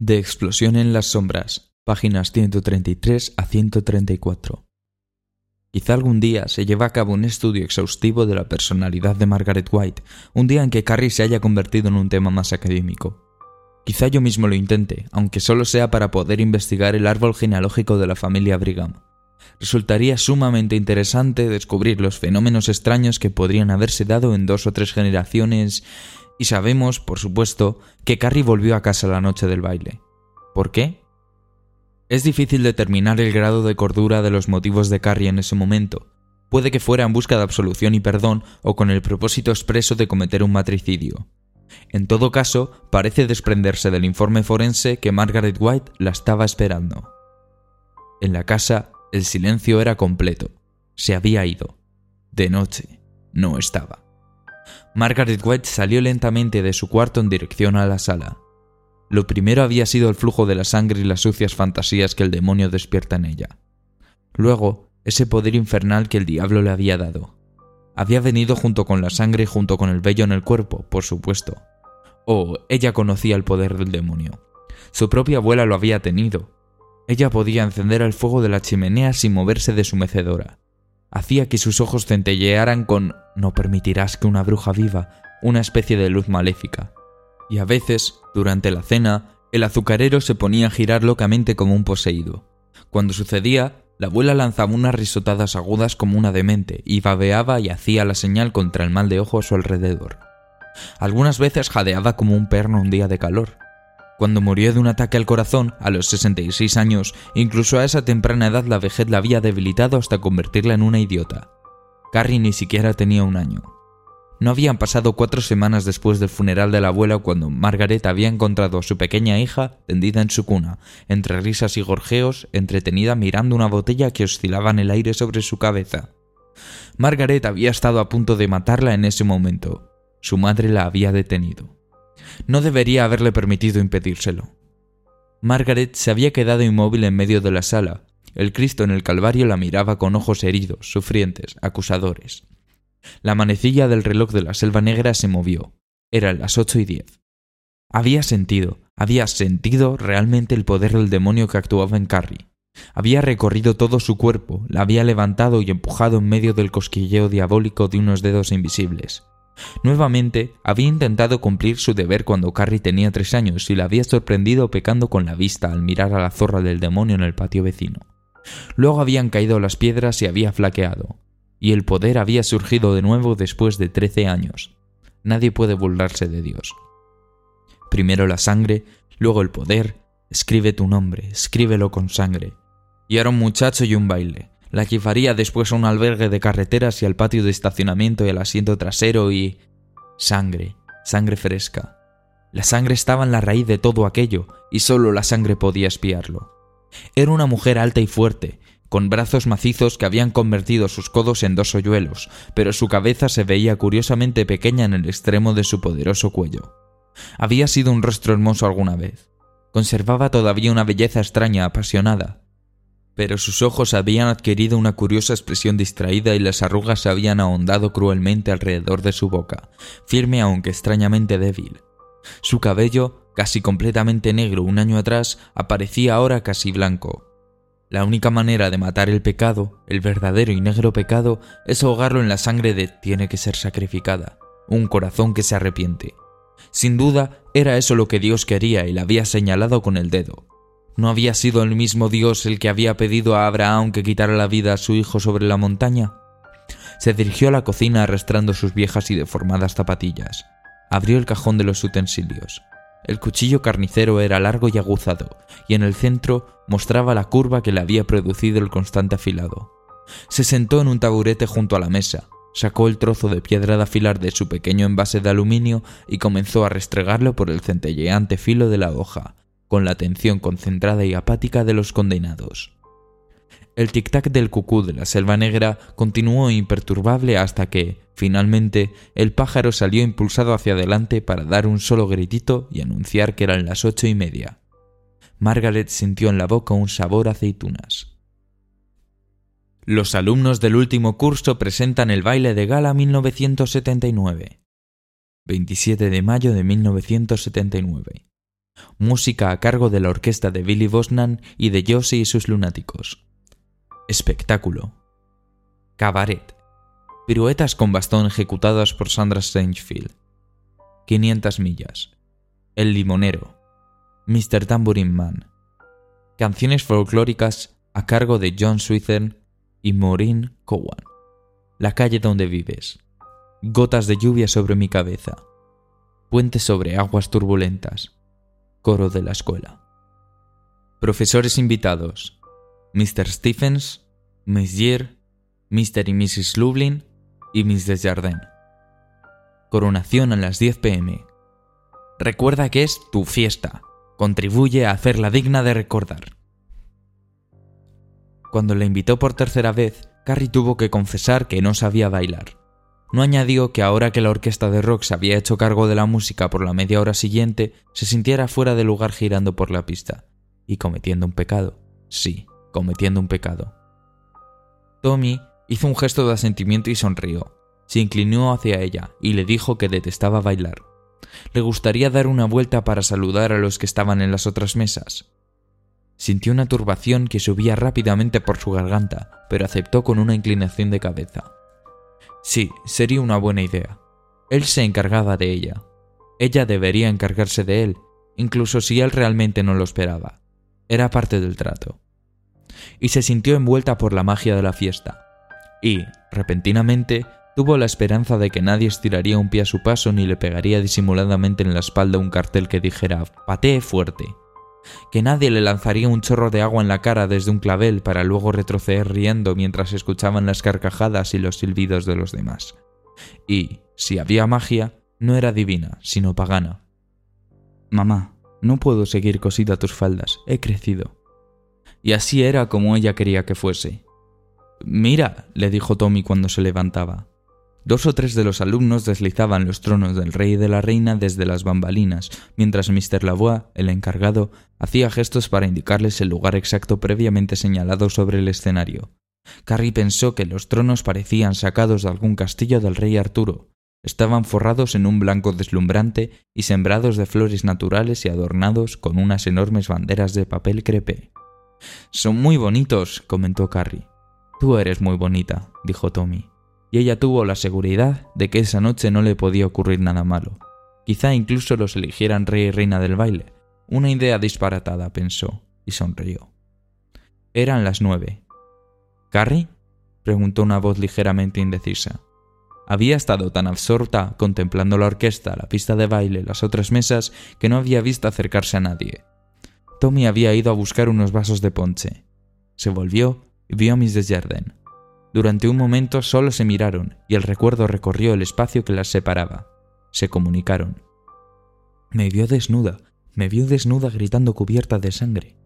De Explosión en las Sombras, páginas 133 a 134. Quizá algún día se lleve a cabo un estudio exhaustivo de la personalidad de Margaret White, un día en que Carrie se haya convertido en un tema más académico. Quizá yo mismo lo intente, aunque solo sea para poder investigar el árbol genealógico de la familia Brigham. Resultaría sumamente interesante descubrir los fenómenos extraños que podrían haberse dado en dos o tres generaciones y sabemos, por supuesto, que Carrie volvió a casa la noche del baile. ¿Por qué? Es difícil determinar el grado de cordura de los motivos de Carrie en ese momento. Puede que fuera en busca de absolución y perdón o con el propósito expreso de cometer un matricidio. En todo caso, parece desprenderse del informe forense que Margaret White la estaba esperando. En la casa, el silencio era completo. Se había ido. De noche, no estaba. Margaret White salió lentamente de su cuarto en dirección a la sala. Lo primero había sido el flujo de la sangre y las sucias fantasías que el demonio despierta en ella. Luego, ese poder infernal que el diablo le había dado. Había venido junto con la sangre y junto con el vello en el cuerpo, por supuesto. Oh, ella conocía el poder del demonio. Su propia abuela lo había tenido. Ella podía encender el fuego de la chimenea sin moverse de su mecedora hacía que sus ojos centellearan con no permitirás que una bruja viva, una especie de luz maléfica. Y a veces, durante la cena, el azucarero se ponía a girar locamente como un poseído. Cuando sucedía, la abuela lanzaba unas risotadas agudas como una demente y babeaba y hacía la señal contra el mal de ojo a su alrededor. Algunas veces jadeaba como un perno un día de calor, cuando murió de un ataque al corazón, a los 66 años, incluso a esa temprana edad la vejez la había debilitado hasta convertirla en una idiota. Carrie ni siquiera tenía un año. No habían pasado cuatro semanas después del funeral de la abuela cuando Margaret había encontrado a su pequeña hija tendida en su cuna, entre risas y gorjeos, entretenida mirando una botella que oscilaba en el aire sobre su cabeza. Margaret había estado a punto de matarla en ese momento. Su madre la había detenido. No debería haberle permitido impedírselo. Margaret se había quedado inmóvil en medio de la sala. El Cristo en el Calvario la miraba con ojos heridos, sufrientes, acusadores. La manecilla del reloj de la selva negra se movió. Eran las ocho y diez. Había sentido, había sentido realmente el poder del demonio que actuaba en Carrie. Había recorrido todo su cuerpo, la había levantado y empujado en medio del cosquilleo diabólico de unos dedos invisibles. Nuevamente, había intentado cumplir su deber cuando Carrie tenía tres años y la había sorprendido pecando con la vista al mirar a la zorra del demonio en el patio vecino. Luego habían caído las piedras y había flaqueado, y el poder había surgido de nuevo después de trece años. Nadie puede burlarse de Dios. Primero la sangre, luego el poder. Escribe tu nombre, escríbelo con sangre. Y era un muchacho y un baile la llevaría después a un albergue de carreteras y al patio de estacionamiento y al asiento trasero y... sangre, sangre fresca. La sangre estaba en la raíz de todo aquello, y solo la sangre podía espiarlo. Era una mujer alta y fuerte, con brazos macizos que habían convertido sus codos en dos hoyuelos, pero su cabeza se veía curiosamente pequeña en el extremo de su poderoso cuello. Había sido un rostro hermoso alguna vez. Conservaba todavía una belleza extraña, apasionada, pero sus ojos habían adquirido una curiosa expresión distraída y las arrugas se habían ahondado cruelmente alrededor de su boca, firme aunque extrañamente débil. Su cabello, casi completamente negro un año atrás, aparecía ahora casi blanco. La única manera de matar el pecado, el verdadero y negro pecado, es ahogarlo en la sangre de tiene que ser sacrificada, un corazón que se arrepiente. Sin duda, era eso lo que Dios quería y la había señalado con el dedo. ¿No había sido el mismo Dios el que había pedido a Abraham que quitara la vida a su hijo sobre la montaña? Se dirigió a la cocina arrastrando sus viejas y deformadas zapatillas. Abrió el cajón de los utensilios. El cuchillo carnicero era largo y aguzado, y en el centro mostraba la curva que le había producido el constante afilado. Se sentó en un taburete junto a la mesa, sacó el trozo de piedra de afilar de su pequeño envase de aluminio y comenzó a restregarlo por el centelleante filo de la hoja, con la atención concentrada y apática de los condenados. El tic-tac del cucú de la selva negra continuó imperturbable hasta que, finalmente, el pájaro salió impulsado hacia adelante para dar un solo gritito y anunciar que eran las ocho y media. Margaret sintió en la boca un sabor a aceitunas. Los alumnos del último curso presentan el baile de gala 1979. 27 de mayo de 1979. Música a cargo de la orquesta de Billy Bosnan y de Josie y sus lunáticos. Espectáculo. Cabaret. Piruetas con bastón ejecutadas por Sandra Stangefield. 500 millas. El limonero. Mr. Tambourine Man. Canciones folclóricas a cargo de John Swithern y Maureen Cowan. La calle donde vives. Gotas de lluvia sobre mi cabeza. Puente sobre aguas turbulentas. Coro de la escuela. Profesores invitados. Mr. Stephens, Miss Year, Mr. y Mrs. Lublin y Miss Desjardins. Coronación a las 10 pm. Recuerda que es tu fiesta. Contribuye a hacerla digna de recordar. Cuando le invitó por tercera vez, Carrie tuvo que confesar que no sabía bailar. No añadió que ahora que la orquesta de rock se había hecho cargo de la música por la media hora siguiente, se sintiera fuera de lugar girando por la pista. Y cometiendo un pecado. Sí, cometiendo un pecado. Tommy hizo un gesto de asentimiento y sonrió. Se inclinó hacia ella y le dijo que detestaba bailar. Le gustaría dar una vuelta para saludar a los que estaban en las otras mesas, Sintió una turbación que subía rápidamente por su garganta, pero aceptó con una inclinación de cabeza. Sí, sería una buena idea. Él se encargaba de ella. Ella debería encargarse de él, incluso si él realmente no lo esperaba. Era parte del trato. Y se sintió envuelta por la magia de la fiesta. Y, repentinamente, tuvo la esperanza de que nadie estiraría un pie a su paso ni le pegaría disimuladamente en la espalda un cartel que dijera patee fuerte que nadie le lanzaría un chorro de agua en la cara desde un clavel para luego retroceder riendo mientras escuchaban las carcajadas y los silbidos de los demás. Y, si había magia, no era divina, sino pagana. Mamá, no puedo seguir cosida tus faldas, he crecido. Y así era como ella quería que fuese. Mira, le dijo Tommy cuando se levantaba. Dos o tres de los alumnos deslizaban los tronos del rey y de la reina desde las bambalinas, mientras Mr. Lavoie, el encargado, hacía gestos para indicarles el lugar exacto previamente señalado sobre el escenario. Carrie pensó que los tronos parecían sacados de algún castillo del rey Arturo. Estaban forrados en un blanco deslumbrante y sembrados de flores naturales y adornados con unas enormes banderas de papel crepé. Son muy bonitos, comentó Carrie. Tú eres muy bonita, dijo Tommy y ella tuvo la seguridad de que esa noche no le podía ocurrir nada malo. Quizá incluso los eligieran rey y reina del baile. Una idea disparatada, pensó, y sonrió. Eran las nueve. ¿Carrie? preguntó una voz ligeramente indecisa. Había estado tan absorta contemplando la orquesta, la pista de baile, las otras mesas, que no había visto acercarse a nadie. Tommy había ido a buscar unos vasos de ponche. Se volvió y vio a Miss Desjardins. Durante un momento solo se miraron y el recuerdo recorrió el espacio que las separaba. Se comunicaron. Me vio desnuda, me vio desnuda gritando cubierta de sangre,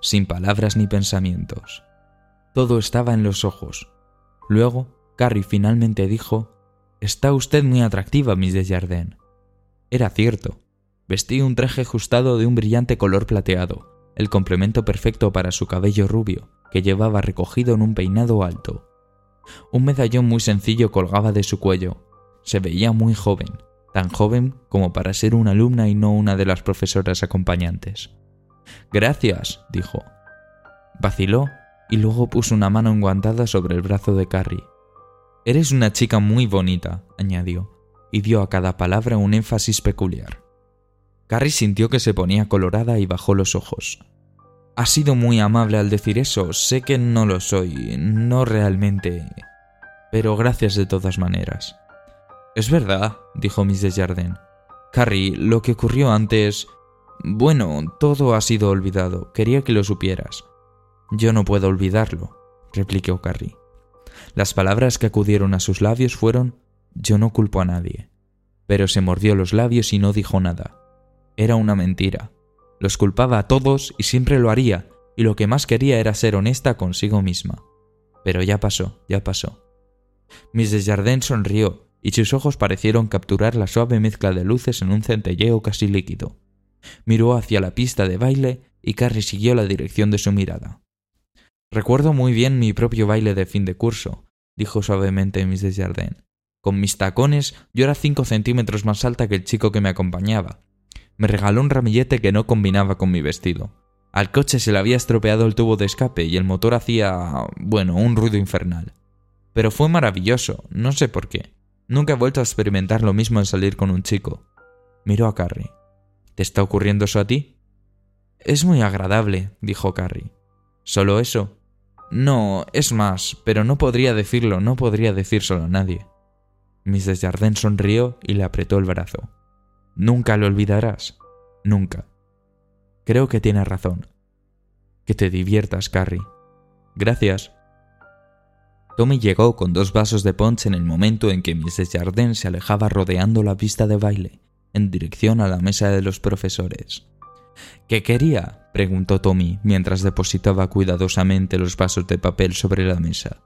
sin palabras ni pensamientos. Todo estaba en los ojos. Luego, Carrie finalmente dijo, Está usted muy atractiva, Miss Desjardins. Era cierto. Vestía un traje ajustado de un brillante color plateado, el complemento perfecto para su cabello rubio, que llevaba recogido en un peinado alto. Un medallón muy sencillo colgaba de su cuello. Se veía muy joven, tan joven como para ser una alumna y no una de las profesoras acompañantes. Gracias, dijo. Vaciló y luego puso una mano enguantada sobre el brazo de Carrie. Eres una chica muy bonita, añadió, y dio a cada palabra un énfasis peculiar. Carrie sintió que se ponía colorada y bajó los ojos. Ha sido muy amable al decir eso, sé que no lo soy, no realmente. Pero gracias de todas maneras. Es verdad, dijo Miss Desjardins. Carrie, lo que ocurrió antes... Bueno, todo ha sido olvidado, quería que lo supieras. Yo no puedo olvidarlo, replicó Carrie. Las palabras que acudieron a sus labios fueron Yo no culpo a nadie. Pero se mordió los labios y no dijo nada. Era una mentira. Los culpaba a todos y siempre lo haría, y lo que más quería era ser honesta consigo misma. Pero ya pasó, ya pasó. Miss Desjardins sonrió, y sus ojos parecieron capturar la suave mezcla de luces en un centelleo casi líquido. Miró hacia la pista de baile y Carrie siguió la dirección de su mirada. Recuerdo muy bien mi propio baile de fin de curso, dijo suavemente Miss Desjardins. Con mis tacones yo era cinco centímetros más alta que el chico que me acompañaba, Me regaló un ramillete que no combinaba con mi vestido. Al coche se le había estropeado el tubo de escape y el motor hacía, bueno, un ruido infernal. Pero fue maravilloso, no sé por qué. Nunca he vuelto a experimentar lo mismo en salir con un chico. Miró a Carrie. ¿Te está ocurriendo eso a ti? Es muy agradable, dijo Carrie. ¿Solo eso? No, es más, pero no podría decirlo, no podría decírselo a nadie. Miss Desjardins sonrió y le apretó el brazo. Nunca lo olvidarás. Nunca. Creo que tienes razón. Que te diviertas, Carrie. Gracias. Tommy llegó con dos vasos de punch en el momento en que Miss Desjardins se alejaba rodeando la pista de baile, en dirección a la mesa de los profesores. ¿Qué quería? preguntó Tommy mientras depositaba cuidadosamente los vasos de papel sobre la mesa.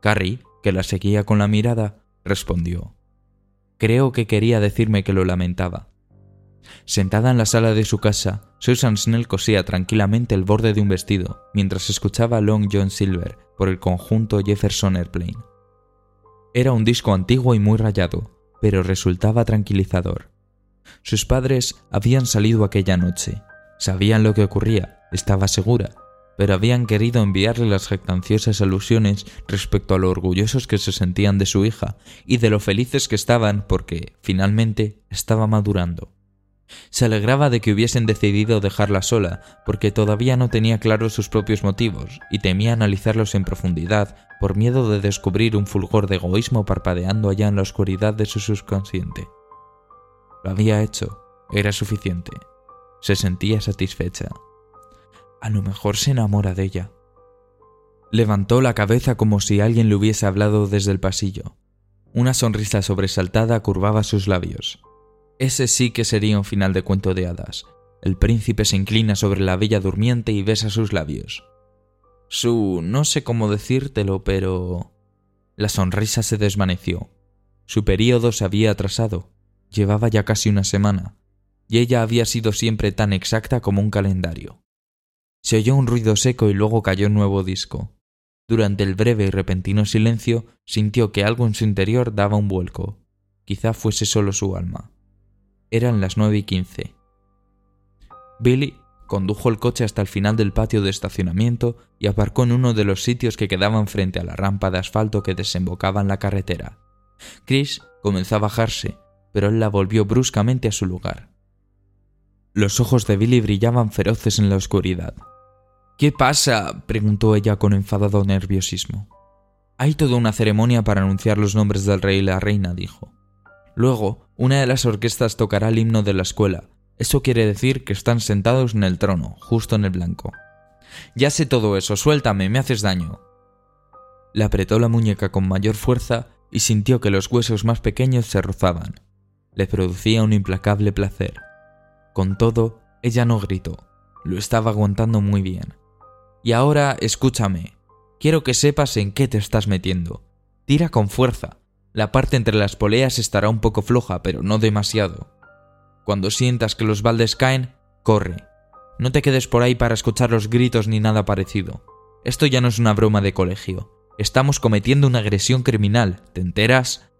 Carrie, que la seguía con la mirada, respondió. Creo que quería decirme que lo lamentaba. Sentada en la sala de su casa, Susan Snell cosía tranquilamente el borde de un vestido mientras escuchaba Long John Silver por el conjunto Jefferson Airplane. Era un disco antiguo y muy rayado, pero resultaba tranquilizador. Sus padres habían salido aquella noche, sabían lo que ocurría, estaba segura, pero habían querido enviarle las jactanciosas alusiones respecto a lo orgullosos que se sentían de su hija y de lo felices que estaban porque, finalmente, estaba madurando. Se alegraba de que hubiesen decidido dejarla sola, porque todavía no tenía claros sus propios motivos y temía analizarlos en profundidad por miedo de descubrir un fulgor de egoísmo parpadeando allá en la oscuridad de su subconsciente. Lo había hecho, era suficiente. Se sentía satisfecha. A lo mejor se enamora de ella. Levantó la cabeza como si alguien le hubiese hablado desde el pasillo. Una sonrisa sobresaltada curvaba sus labios. Ese sí que sería un final de cuento de hadas. El príncipe se inclina sobre la bella durmiente y besa sus labios. Su... no sé cómo decírtelo, pero... La sonrisa se desvaneció. Su período se había atrasado. Llevaba ya casi una semana, y ella había sido siempre tan exacta como un calendario. Se oyó un ruido seco y luego cayó un nuevo disco. Durante el breve y repentino silencio sintió que algo en su interior daba un vuelco. Quizá fuese solo su alma. Eran las nueve y quince. Billy condujo el coche hasta el final del patio de estacionamiento y aparcó en uno de los sitios que quedaban frente a la rampa de asfalto que desembocaba en la carretera. Chris comenzó a bajarse, pero él la volvió bruscamente a su lugar. Los ojos de Billy brillaban feroces en la oscuridad. ¿Qué pasa? preguntó ella con enfadado nerviosismo. Hay toda una ceremonia para anunciar los nombres del rey y la reina, dijo. Luego, una de las orquestas tocará el himno de la escuela. Eso quiere decir que están sentados en el trono, justo en el blanco. Ya sé todo eso, suéltame, me haces daño. Le apretó la muñeca con mayor fuerza y sintió que los huesos más pequeños se rozaban. Le producía un implacable placer. Con todo, ella no gritó. Lo estaba aguantando muy bien. Y ahora escúchame. Quiero que sepas en qué te estás metiendo. Tira con fuerza. La parte entre las poleas estará un poco floja, pero no demasiado. Cuando sientas que los baldes caen, corre. No te quedes por ahí para escuchar los gritos ni nada parecido. Esto ya no es una broma de colegio. Estamos cometiendo una agresión criminal, ¿te enteras?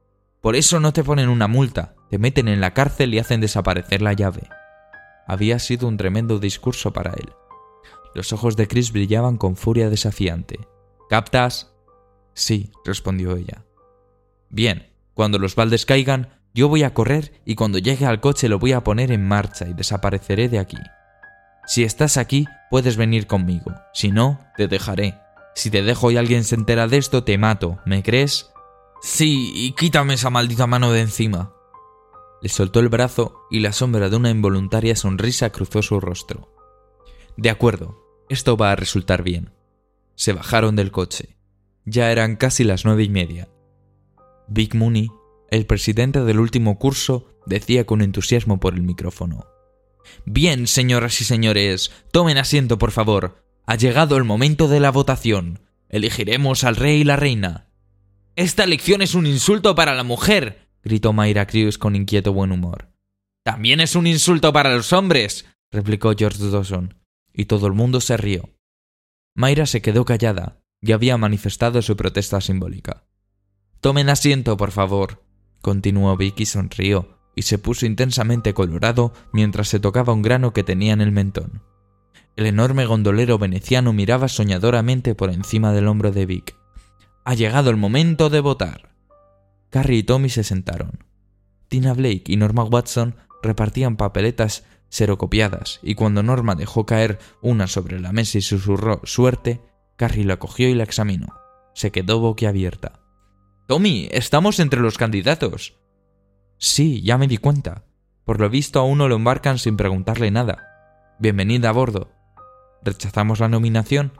Por eso no te ponen una multa, te meten en la cárcel y hacen desaparecer la llave. Había sido un tremendo discurso para él. Los ojos de Chris brillaban con furia desafiante. ¿Captas? Sí, respondió ella. Bien, cuando los baldes caigan, yo voy a correr y cuando llegue al coche lo voy a poner en marcha y desapareceré de aquí. Si estás aquí, puedes venir conmigo. Si no, te dejaré. Si te dejo y alguien se entera de esto, te mato. ¿Me crees? Sí, y quítame esa maldita mano de encima. Le soltó el brazo y la sombra de una involuntaria sonrisa cruzó su rostro. De acuerdo, esto va a resultar bien. Se bajaron del coche. Ya eran casi las nueve y media Big Mooney, el presidente del último curso, decía con entusiasmo por el micrófono. Bien, señoras y señores, tomen asiento, por favor. Ha llegado el momento de la votación. Elegiremos al rey y la reina. Esta elección es un insulto para la mujer, gritó Mayra Crews con inquieto buen humor. También es un insulto para los hombres, replicó George Dawson, y todo el mundo se rió. Mayra se quedó callada y había manifestado su protesta simbólica. Tomen asiento, por favor, continuó Vicky sonrió, y se puso intensamente colorado mientras se tocaba un grano que tenía en el mentón. El enorme gondolero veneciano miraba soñadoramente por encima del hombro de Vic. Ha llegado el momento de votar. Carrie y Tommy se sentaron. Tina Blake y Norma Watson repartían papeletas serocopiadas, y cuando Norma dejó caer una sobre la mesa y susurró suerte, Carrie la cogió y la examinó. Se quedó boquiabierta. Tommy, estamos entre los candidatos. Sí, ya me di cuenta. Por lo visto a uno lo embarcan sin preguntarle nada. Bienvenida a bordo. ¿Rechazamos la nominación?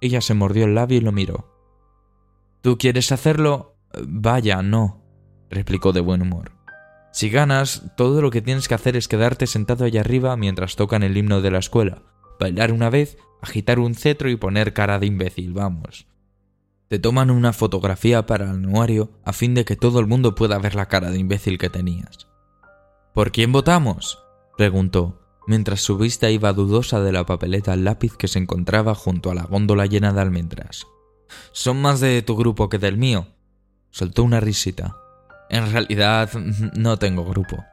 Ella se mordió el labio y lo miró. ¿Tú quieres hacerlo? Vaya, no, replicó de buen humor. Si ganas, todo lo que tienes que hacer es quedarte sentado allá arriba mientras tocan el himno de la escuela, bailar una vez, agitar un cetro y poner cara de imbécil, vamos. Te toman una fotografía para el anuario a fin de que todo el mundo pueda ver la cara de imbécil que tenías. ¿Por quién votamos? preguntó, mientras su vista iba dudosa de la papeleta al lápiz que se encontraba junto a la góndola llena de almendras. Son más de tu grupo que del mío. Soltó una risita. En realidad no tengo grupo.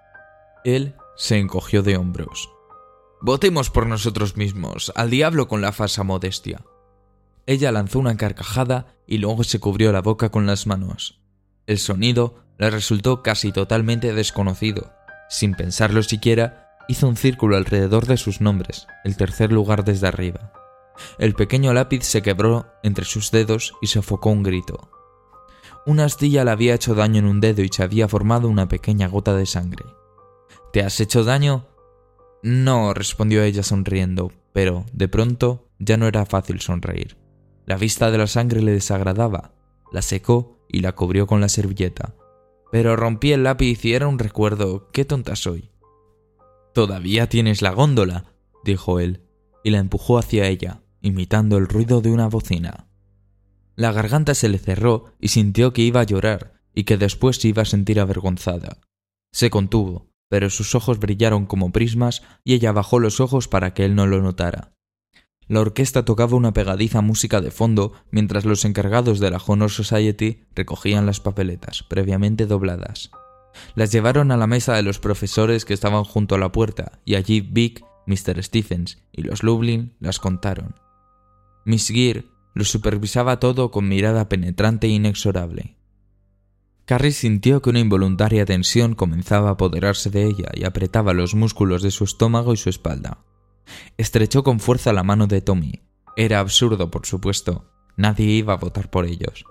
Él se encogió de hombros. Votemos por nosotros mismos, al diablo con la falsa modestia. Ella lanzó una carcajada y luego se cubrió la boca con las manos. El sonido le resultó casi totalmente desconocido. Sin pensarlo siquiera, hizo un círculo alrededor de sus nombres, el tercer lugar desde arriba. El pequeño lápiz se quebró entre sus dedos y sofocó un grito. Una astilla le había hecho daño en un dedo y se había formado una pequeña gota de sangre. ¿Te has hecho daño? No, respondió ella sonriendo, pero, de pronto, ya no era fácil sonreír. La vista de la sangre le desagradaba. La secó y la cubrió con la servilleta. Pero rompí el lápiz y era un recuerdo. ¡Qué tonta soy! Todavía tienes la góndola, dijo él, y la empujó hacia ella, imitando el ruido de una bocina. La garganta se le cerró y sintió que iba a llorar y que después se iba a sentir avergonzada. Se contuvo, pero sus ojos brillaron como prismas y ella bajó los ojos para que él no lo notara. La orquesta tocaba una pegadiza música de fondo mientras los encargados de la Honor Society recogían las papeletas, previamente dobladas. Las llevaron a la mesa de los profesores que estaban junto a la puerta, y allí Vic, Mr. Stephens y los Lublin las contaron. Miss Gear lo supervisaba todo con mirada penetrante e inexorable. Carrie sintió que una involuntaria tensión comenzaba a apoderarse de ella y apretaba los músculos de su estómago y su espalda. Estrechó con fuerza la mano de Tommy. Era absurdo, por supuesto. Nadie iba a votar por ellos.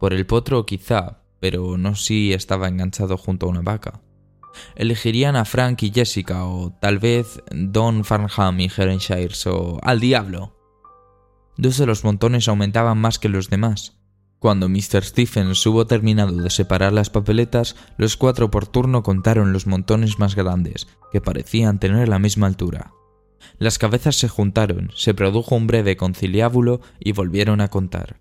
Por el potro quizá, pero no si estaba enganchado junto a una vaca. Elegirían a Frank y Jessica, o tal vez Don Farnham y Herenshires, o al diablo. Dos de los montones aumentaban más que los demás. Cuando Mr. Stephens hubo terminado de separar las papeletas, los cuatro por turno contaron los montones más grandes, que parecían tener la misma altura. Las cabezas se juntaron, se produjo un breve conciliábulo y volvieron a contar.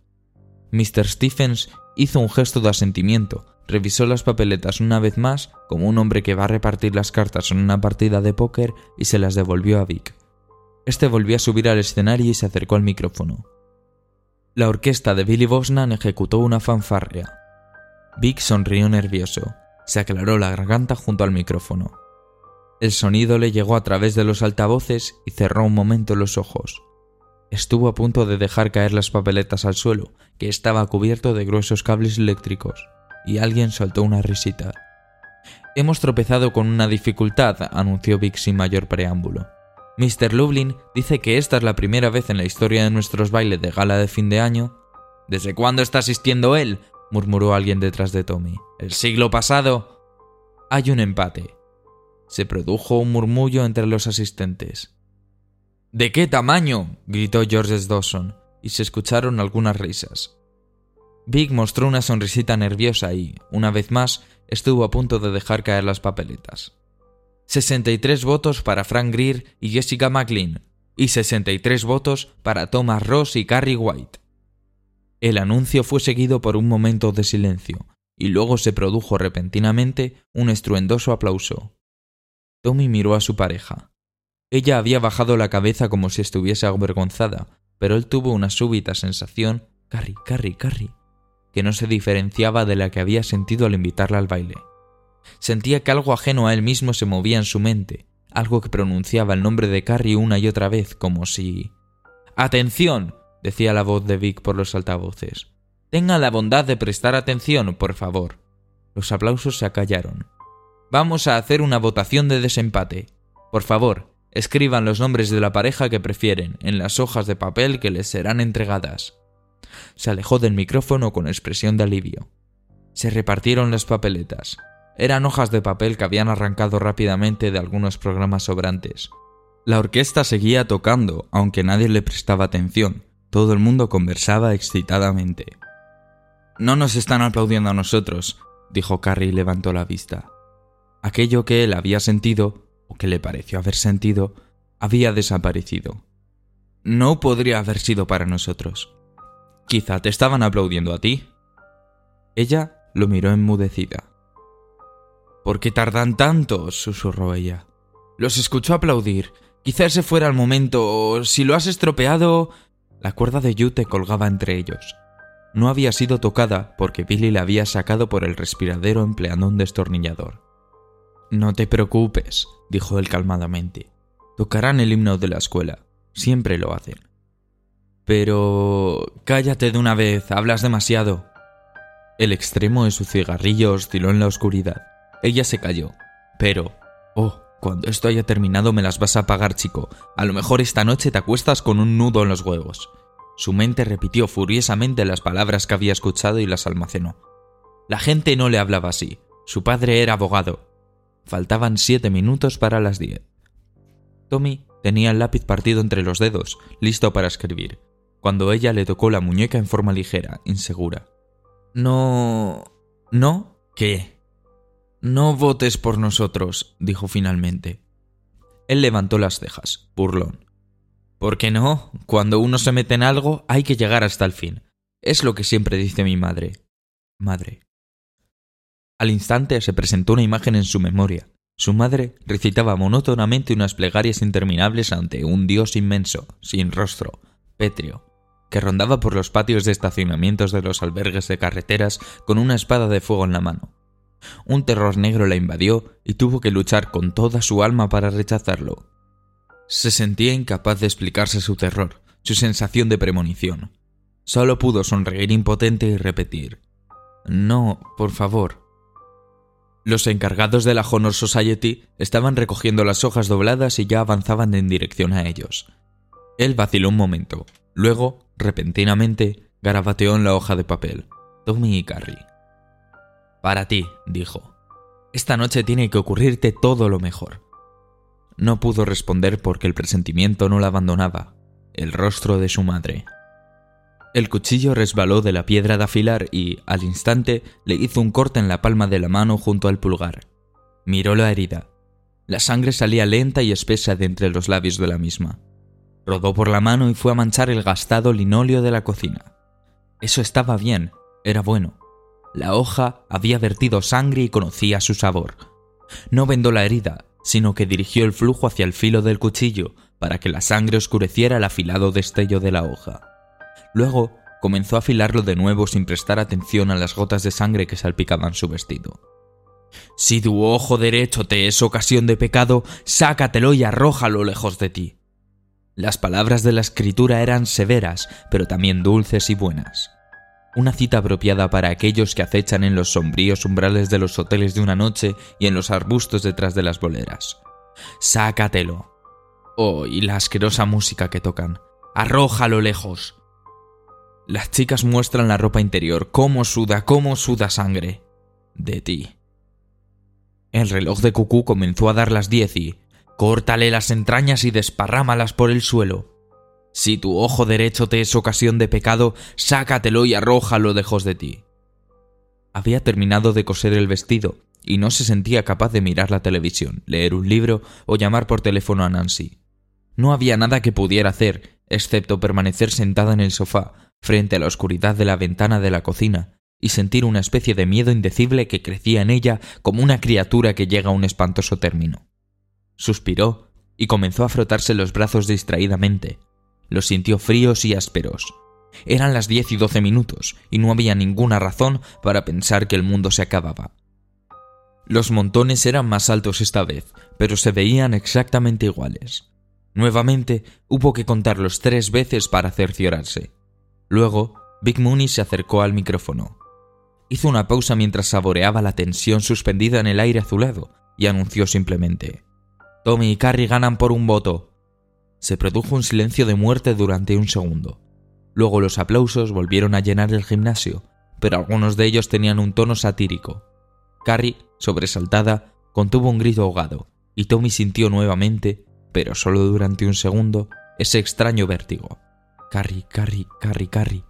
Mr. Stephens hizo un gesto de asentimiento, revisó las papeletas una vez más, como un hombre que va a repartir las cartas en una partida de póker, y se las devolvió a Vic. Este volvió a subir al escenario y se acercó al micrófono. La orquesta de Billy Bosnan ejecutó una fanfarria. Vic sonrió nervioso. Se aclaró la garganta junto al micrófono. El sonido le llegó a través de los altavoces y cerró un momento los ojos. Estuvo a punto de dejar caer las papeletas al suelo, que estaba cubierto de gruesos cables eléctricos, y alguien soltó una risita. Hemos tropezado con una dificultad, anunció Vic sin mayor preámbulo. Mr. Lublin dice que esta es la primera vez en la historia de nuestros bailes de gala de fin de año. ¿Desde cuándo está asistiendo él? murmuró alguien detrás de Tommy. ¿El siglo pasado? Hay un empate, se produjo un murmullo entre los asistentes. ¿De qué tamaño? gritó George Dawson, y se escucharon algunas risas. Big mostró una sonrisita nerviosa y, una vez más, estuvo a punto de dejar caer las papeletas. 63 votos para Frank Greer y Jessica McLean, y 63 votos para Thomas Ross y Carrie White. El anuncio fue seguido por un momento de silencio, y luego se produjo repentinamente un estruendoso aplauso. Tommy miró a su pareja. Ella había bajado la cabeza como si estuviese avergonzada, pero él tuvo una súbita sensación, Carrie, Carrie, Carrie, que no se diferenciaba de la que había sentido al invitarla al baile. Sentía que algo ajeno a él mismo se movía en su mente, algo que pronunciaba el nombre de Carrie una y otra vez, como si... ¡Atención! decía la voz de Vic por los altavoces. Tenga la bondad de prestar atención, por favor. Los aplausos se acallaron. Vamos a hacer una votación de desempate. Por favor, escriban los nombres de la pareja que prefieren en las hojas de papel que les serán entregadas. Se alejó del micrófono con expresión de alivio. Se repartieron las papeletas. Eran hojas de papel que habían arrancado rápidamente de algunos programas sobrantes. La orquesta seguía tocando, aunque nadie le prestaba atención. Todo el mundo conversaba excitadamente. No nos están aplaudiendo a nosotros, dijo Carrie y levantó la vista. Aquello que él había sentido, o que le pareció haber sentido, había desaparecido. No podría haber sido para nosotros. Quizá te estaban aplaudiendo a ti. Ella lo miró enmudecida. ¿Por qué tardan tanto? susurró ella. Los escuchó aplaudir. Quizá ese fuera el momento. Si lo has estropeado. La cuerda de Yute colgaba entre ellos. No había sido tocada porque Billy la había sacado por el respiradero empleando un destornillador. No te preocupes, dijo él calmadamente. Tocarán el himno de la escuela. Siempre lo hacen. Pero... Cállate de una vez, hablas demasiado. El extremo de su cigarrillo osciló en la oscuridad. Ella se calló. Pero... Oh, cuando esto haya terminado me las vas a pagar, chico. A lo mejor esta noche te acuestas con un nudo en los huevos. Su mente repitió furiosamente las palabras que había escuchado y las almacenó. La gente no le hablaba así. Su padre era abogado. Faltaban siete minutos para las diez. Tommy tenía el lápiz partido entre los dedos, listo para escribir, cuando ella le tocó la muñeca en forma ligera, insegura. No... ¿No? ¿Qué? No votes por nosotros, dijo finalmente. Él levantó las cejas, burlón. ¿Por qué no? Cuando uno se mete en algo, hay que llegar hasta el fin. Es lo que siempre dice mi madre. Madre. Al instante se presentó una imagen en su memoria. Su madre recitaba monótonamente unas plegarias interminables ante un dios inmenso, sin rostro, pétreo, que rondaba por los patios de estacionamientos de los albergues de carreteras con una espada de fuego en la mano. Un terror negro la invadió y tuvo que luchar con toda su alma para rechazarlo. Se sentía incapaz de explicarse su terror, su sensación de premonición. Solo pudo sonreír impotente y repetir No, por favor, los encargados de la Honor Society estaban recogiendo las hojas dobladas y ya avanzaban en dirección a ellos. Él vaciló un momento. Luego, repentinamente, garabateó en la hoja de papel. Tommy y Carrie. Para ti, dijo. Esta noche tiene que ocurrirte todo lo mejor. No pudo responder porque el presentimiento no la abandonaba. El rostro de su madre. El cuchillo resbaló de la piedra de afilar y, al instante, le hizo un corte en la palma de la mano junto al pulgar. Miró la herida. La sangre salía lenta y espesa de entre los labios de la misma. Rodó por la mano y fue a manchar el gastado linóleo de la cocina. Eso estaba bien, era bueno. La hoja había vertido sangre y conocía su sabor. No vendó la herida, sino que dirigió el flujo hacia el filo del cuchillo para que la sangre oscureciera el afilado destello de la hoja. Luego comenzó a afilarlo de nuevo sin prestar atención a las gotas de sangre que salpicaban su vestido. Si tu ojo derecho te es ocasión de pecado, sácatelo y arrójalo lejos de ti. Las palabras de la escritura eran severas, pero también dulces y buenas. Una cita apropiada para aquellos que acechan en los sombríos umbrales de los hoteles de una noche y en los arbustos detrás de las boleras. Sácatelo. Oh, y la asquerosa música que tocan. Arrójalo lejos. Las chicas muestran la ropa interior, cómo suda, cómo suda sangre. De ti. El reloj de Cucú comenzó a dar las diez y... Córtale las entrañas y desparrámalas por el suelo. Si tu ojo derecho te es ocasión de pecado, sácatelo y arrójalo lejos de ti. Había terminado de coser el vestido y no se sentía capaz de mirar la televisión, leer un libro o llamar por teléfono a Nancy. No había nada que pudiera hacer, excepto permanecer sentada en el sofá, frente a la oscuridad de la ventana de la cocina y sentir una especie de miedo indecible que crecía en ella como una criatura que llega a un espantoso término. Suspiró y comenzó a frotarse los brazos distraídamente. Los sintió fríos y ásperos. Eran las diez y doce minutos y no había ninguna razón para pensar que el mundo se acababa. Los montones eran más altos esta vez, pero se veían exactamente iguales. Nuevamente hubo que contarlos tres veces para cerciorarse. Luego, Big Mooney se acercó al micrófono. Hizo una pausa mientras saboreaba la tensión suspendida en el aire azulado y anunció simplemente: Tommy y Carrie ganan por un voto. Se produjo un silencio de muerte durante un segundo. Luego los aplausos volvieron a llenar el gimnasio, pero algunos de ellos tenían un tono satírico. Carrie, sobresaltada, contuvo un grito ahogado, y Tommy sintió nuevamente, pero solo durante un segundo, ese extraño vértigo. Carrie, Carrie, Carrie, Carrie,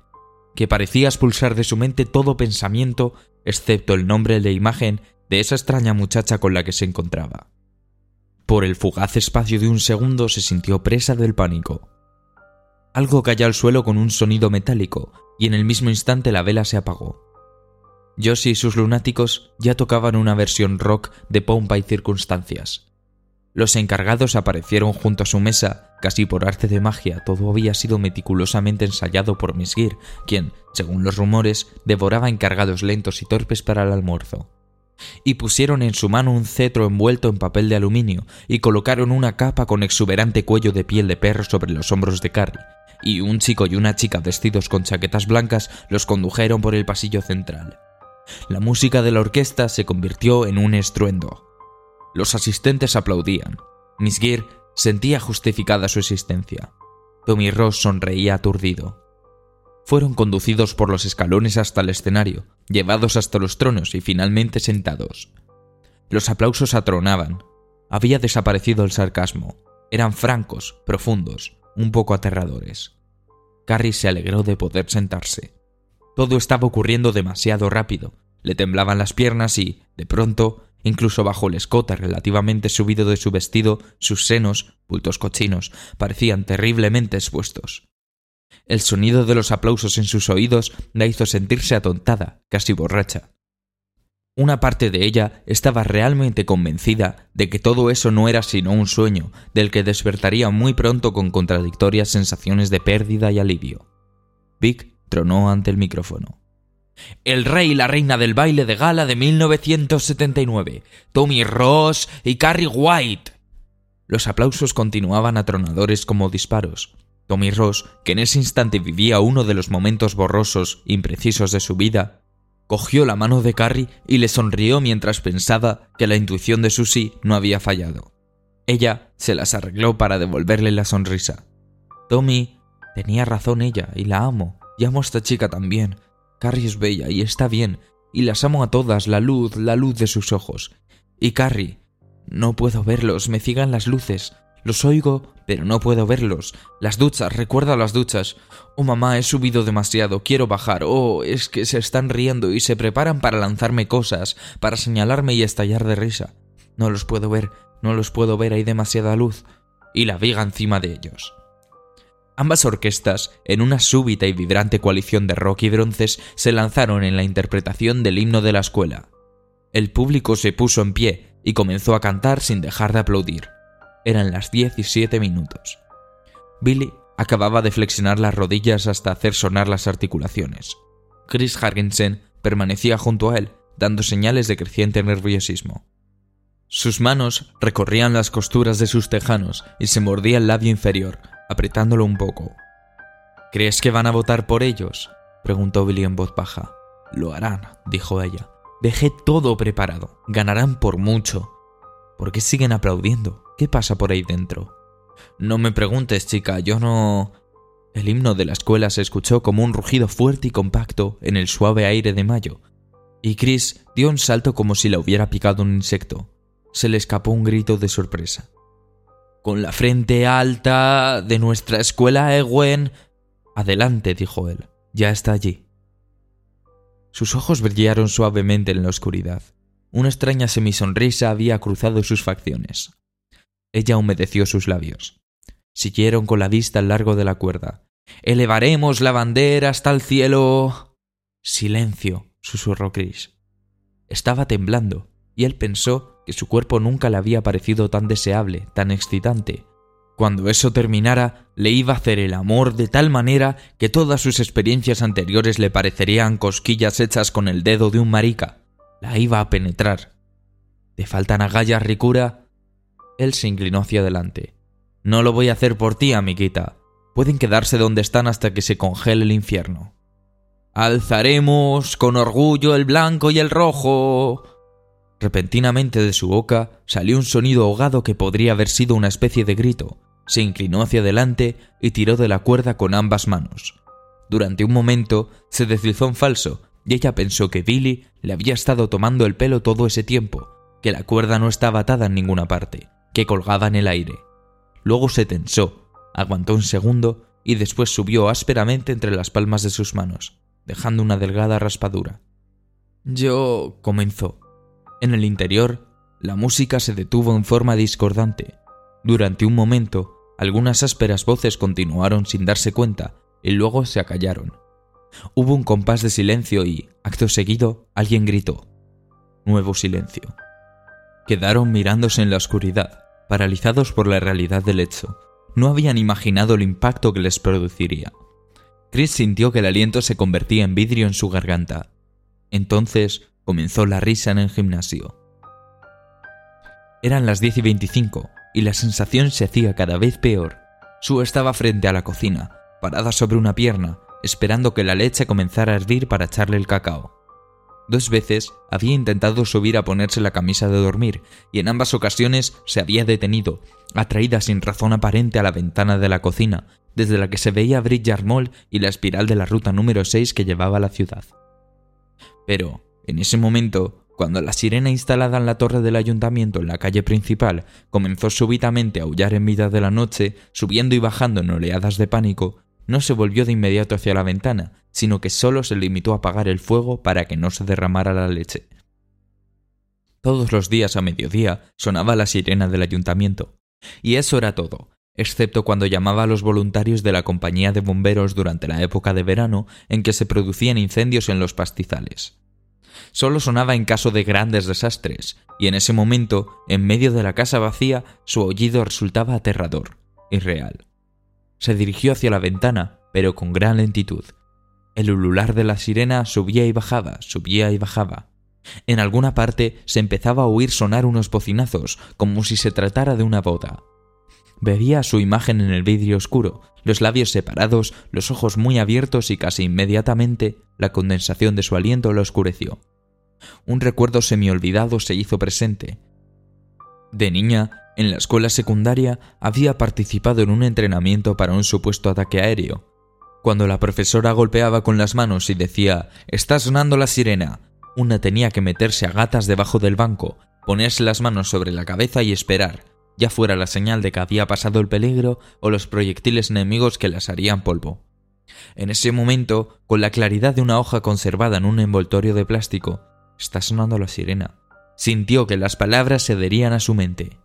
que parecía expulsar de su mente todo pensamiento excepto el nombre de imagen de esa extraña muchacha con la que se encontraba. Por el fugaz espacio de un segundo se sintió presa del pánico. Algo cayó al suelo con un sonido metálico, y en el mismo instante la vela se apagó. Josie y sus lunáticos ya tocaban una versión rock de Pompa y Circunstancias. Los encargados aparecieron junto a su mesa, casi por arte de magia, todo había sido meticulosamente ensayado por Miss Gear, quien, según los rumores, devoraba encargados lentos y torpes para el almuerzo. Y pusieron en su mano un cetro envuelto en papel de aluminio y colocaron una capa con exuberante cuello de piel de perro sobre los hombros de Carrie, y un chico y una chica vestidos con chaquetas blancas los condujeron por el pasillo central. La música de la orquesta se convirtió en un estruendo. Los asistentes aplaudían. Miss Gear sentía justificada su existencia. Tommy Ross sonreía aturdido. Fueron conducidos por los escalones hasta el escenario, llevados hasta los tronos y finalmente sentados. Los aplausos atronaban. Había desaparecido el sarcasmo. Eran francos, profundos, un poco aterradores. Carrie se alegró de poder sentarse. Todo estaba ocurriendo demasiado rápido. Le temblaban las piernas y, de pronto, incluso bajo el escote relativamente subido de su vestido, sus senos, bultos cochinos, parecían terriblemente expuestos. El sonido de los aplausos en sus oídos la hizo sentirse atontada, casi borracha. Una parte de ella estaba realmente convencida de que todo eso no era sino un sueño, del que despertaría muy pronto con contradictorias sensaciones de pérdida y alivio. Vic tronó ante el micrófono. El rey y la reina del baile de gala de 1979, Tommy Ross y Carrie White. Los aplausos continuaban atronadores como disparos. Tommy Ross, que en ese instante vivía uno de los momentos borrosos, imprecisos de su vida, cogió la mano de Carrie y le sonrió mientras pensaba que la intuición de Susie no había fallado. Ella se las arregló para devolverle la sonrisa. Tommy tenía razón ella y la amo. Y amo a esta chica también. Carrie es bella y está bien, y las amo a todas, la luz, la luz de sus ojos. Y Carrie, no puedo verlos, me ciegan las luces. Los oigo, pero no puedo verlos. Las duchas, recuerda las duchas. Oh mamá, he subido demasiado, quiero bajar. Oh, es que se están riendo y se preparan para lanzarme cosas, para señalarme y estallar de risa. No los puedo ver, no los puedo ver, hay demasiada luz. Y la viga encima de ellos. Ambas orquestas, en una súbita y vibrante coalición de rock y bronces, se lanzaron en la interpretación del himno de la escuela. El público se puso en pie y comenzó a cantar sin dejar de aplaudir. Eran las 17 minutos. Billy acababa de flexionar las rodillas hasta hacer sonar las articulaciones. Chris Hargensen permanecía junto a él, dando señales de creciente nerviosismo. Sus manos recorrían las costuras de sus tejanos y se mordía el labio inferior, apretándolo un poco. ¿Crees que van a votar por ellos? preguntó Billy en voz baja. Lo harán, dijo ella. Dejé todo preparado. Ganarán por mucho. ¿Por qué siguen aplaudiendo? ¿Qué pasa por ahí dentro? No me preguntes, chica, yo no... El himno de la escuela se escuchó como un rugido fuerte y compacto en el suave aire de mayo, y Chris dio un salto como si la hubiera picado un insecto. Se le escapó un grito de sorpresa con la frente alta de nuestra escuela Ewen. Adelante, dijo él, ya está allí. Sus ojos brillaron suavemente en la oscuridad. Una extraña semisonrisa había cruzado sus facciones. Ella humedeció sus labios. Siguieron con la vista al largo de la cuerda. Elevaremos la bandera hasta el cielo. Silencio, susurró Chris. Estaba temblando, y él pensó que su cuerpo nunca le había parecido tan deseable, tan excitante. Cuando eso terminara, le iba a hacer el amor de tal manera que todas sus experiencias anteriores le parecerían cosquillas hechas con el dedo de un marica. La iba a penetrar. ¿Te faltan agallas, Ricura? Él se inclinó hacia adelante. No lo voy a hacer por ti, amiguita. Pueden quedarse donde están hasta que se congele el infierno. Alzaremos con orgullo el blanco y el rojo. Repentinamente de su boca salió un sonido ahogado que podría haber sido una especie de grito. Se inclinó hacia adelante y tiró de la cuerda con ambas manos. Durante un momento se deslizó en falso y ella pensó que Billy le había estado tomando el pelo todo ese tiempo, que la cuerda no estaba atada en ninguna parte, que colgaba en el aire. Luego se tensó, aguantó un segundo y después subió ásperamente entre las palmas de sus manos, dejando una delgada raspadura. Yo comenzó. En el interior, la música se detuvo en forma discordante. Durante un momento, algunas ásperas voces continuaron sin darse cuenta y luego se acallaron. Hubo un compás de silencio y, acto seguido, alguien gritó. Nuevo silencio. Quedaron mirándose en la oscuridad, paralizados por la realidad del hecho. No habían imaginado el impacto que les produciría. Chris sintió que el aliento se convertía en vidrio en su garganta. Entonces comenzó la risa en el gimnasio. Eran las 10 y 25 y la sensación se hacía cada vez peor. Sue estaba frente a la cocina, parada sobre una pierna, esperando que la leche comenzara a hervir para echarle el cacao. Dos veces había intentado subir a ponerse la camisa de dormir, y en ambas ocasiones se había detenido, atraída sin razón aparente a la ventana de la cocina, desde la que se veía Bridger Mall y la espiral de la ruta número 6 que llevaba a la ciudad. Pero, en ese momento, cuando la sirena instalada en la torre del ayuntamiento en la calle principal comenzó súbitamente a aullar en mitad de la noche, subiendo y bajando en oleadas de pánico, no se volvió de inmediato hacia la ventana, sino que solo se limitó a apagar el fuego para que no se derramara la leche. Todos los días a mediodía sonaba la sirena del ayuntamiento, y eso era todo, excepto cuando llamaba a los voluntarios de la compañía de bomberos durante la época de verano en que se producían incendios en los pastizales. Solo sonaba en caso de grandes desastres, y en ese momento, en medio de la casa vacía, su aullido resultaba aterrador, irreal. Se dirigió hacia la ventana, pero con gran lentitud. El ulular de la sirena subía y bajaba, subía y bajaba. En alguna parte se empezaba a oír sonar unos bocinazos, como si se tratara de una boda. Veía su imagen en el vidrio oscuro, los labios separados, los ojos muy abiertos y casi inmediatamente la condensación de su aliento lo oscureció. Un recuerdo semiolvidado se hizo presente. De niña, en la escuela secundaria había participado en un entrenamiento para un supuesto ataque aéreo. Cuando la profesora golpeaba con las manos y decía Está sonando la sirena, una tenía que meterse a gatas debajo del banco, ponerse las manos sobre la cabeza y esperar, ya fuera la señal de que había pasado el peligro o los proyectiles enemigos que las harían polvo. En ese momento, con la claridad de una hoja conservada en un envoltorio de plástico, está sonando la sirena. Sintió que las palabras se adherían a su mente.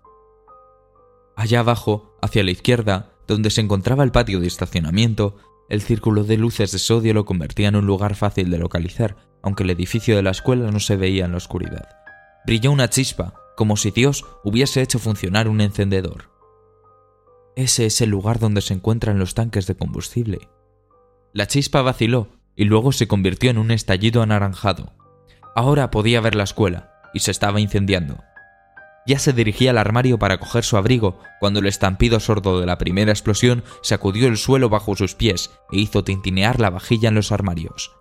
Allá abajo, hacia la izquierda, donde se encontraba el patio de estacionamiento, el círculo de luces de sodio lo convertía en un lugar fácil de localizar, aunque el edificio de la escuela no se veía en la oscuridad. Brilló una chispa, como si Dios hubiese hecho funcionar un encendedor. Ese es el lugar donde se encuentran los tanques de combustible. La chispa vaciló y luego se convirtió en un estallido anaranjado. Ahora podía ver la escuela, y se estaba incendiando. Ya se dirigía al armario para coger su abrigo cuando el estampido sordo de la primera explosión sacudió el suelo bajo sus pies e hizo tintinear la vajilla en los armarios.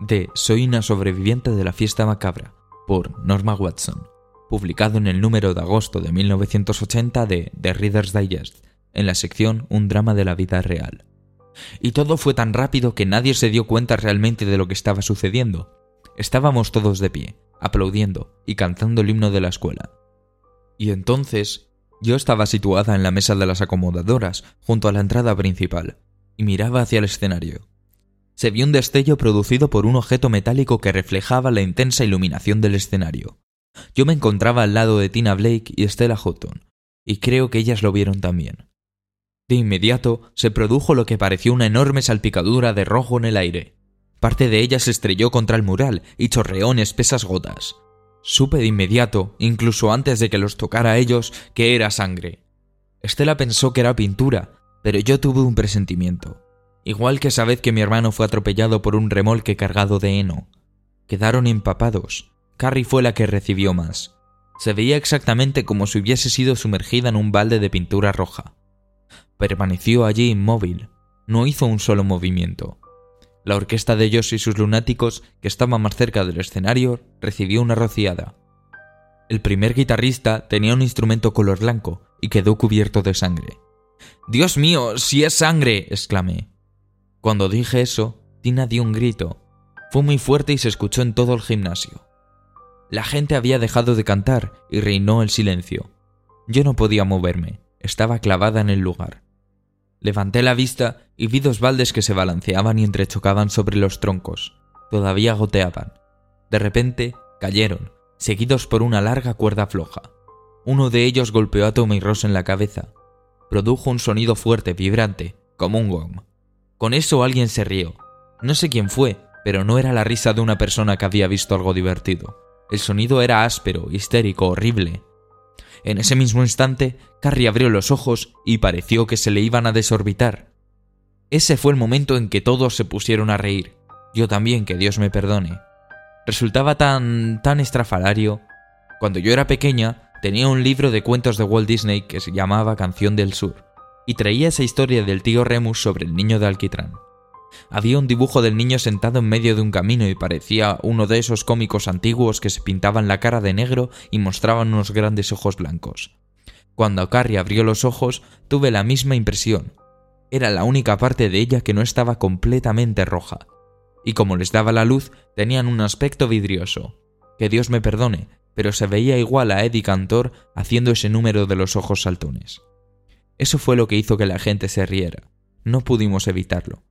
De Soy una sobreviviente de la fiesta macabra, por Norma Watson, publicado en el número de agosto de 1980 de The Reader's Digest, en la sección Un drama de la vida real. Y todo fue tan rápido que nadie se dio cuenta realmente de lo que estaba sucediendo. Estábamos todos de pie, aplaudiendo y cantando el himno de la escuela. Y entonces yo estaba situada en la mesa de las acomodadoras, junto a la entrada principal, y miraba hacia el escenario. Se vio un destello producido por un objeto metálico que reflejaba la intensa iluminación del escenario. Yo me encontraba al lado de Tina Blake y Stella Houghton, y creo que ellas lo vieron también. De inmediato se produjo lo que pareció una enorme salpicadura de rojo en el aire. Parte de ella se estrelló contra el mural y chorreó en espesas gotas. Supe de inmediato, incluso antes de que los tocara a ellos, que era sangre. Estela pensó que era pintura, pero yo tuve un presentimiento. Igual que esa vez que mi hermano fue atropellado por un remolque cargado de heno. Quedaron empapados. Carrie fue la que recibió más. Se veía exactamente como si hubiese sido sumergida en un balde de pintura roja. Permaneció allí inmóvil, no hizo un solo movimiento. La orquesta de ellos y sus lunáticos, que estaba más cerca del escenario, recibió una rociada. El primer guitarrista tenía un instrumento color blanco y quedó cubierto de sangre. Dios mío, si es sangre, exclamé. Cuando dije eso, Tina dio un grito. Fue muy fuerte y se escuchó en todo el gimnasio. La gente había dejado de cantar y reinó el silencio. Yo no podía moverme, estaba clavada en el lugar. Levanté la vista y vi dos baldes que se balanceaban y entrechocaban sobre los troncos. Todavía goteaban. De repente, cayeron, seguidos por una larga cuerda floja. Uno de ellos golpeó a Tommy Ross en la cabeza. Produjo un sonido fuerte, vibrante, como un gong. Con eso alguien se rió. No sé quién fue, pero no era la risa de una persona que había visto algo divertido. El sonido era áspero, histérico, horrible. En ese mismo instante, Carrie abrió los ojos y pareció que se le iban a desorbitar. Ese fue el momento en que todos se pusieron a reír. Yo también, que Dios me perdone. Resultaba tan... tan estrafalario. Cuando yo era pequeña, tenía un libro de cuentos de Walt Disney que se llamaba Canción del Sur, y traía esa historia del tío Remus sobre el niño de alquitrán. Había un dibujo del niño sentado en medio de un camino y parecía uno de esos cómicos antiguos que se pintaban la cara de negro y mostraban unos grandes ojos blancos. Cuando Carrie abrió los ojos, tuve la misma impresión. Era la única parte de ella que no estaba completamente roja. Y como les daba la luz, tenían un aspecto vidrioso. Que Dios me perdone, pero se veía igual a Eddie Cantor haciendo ese número de los ojos saltones. Eso fue lo que hizo que la gente se riera. No pudimos evitarlo.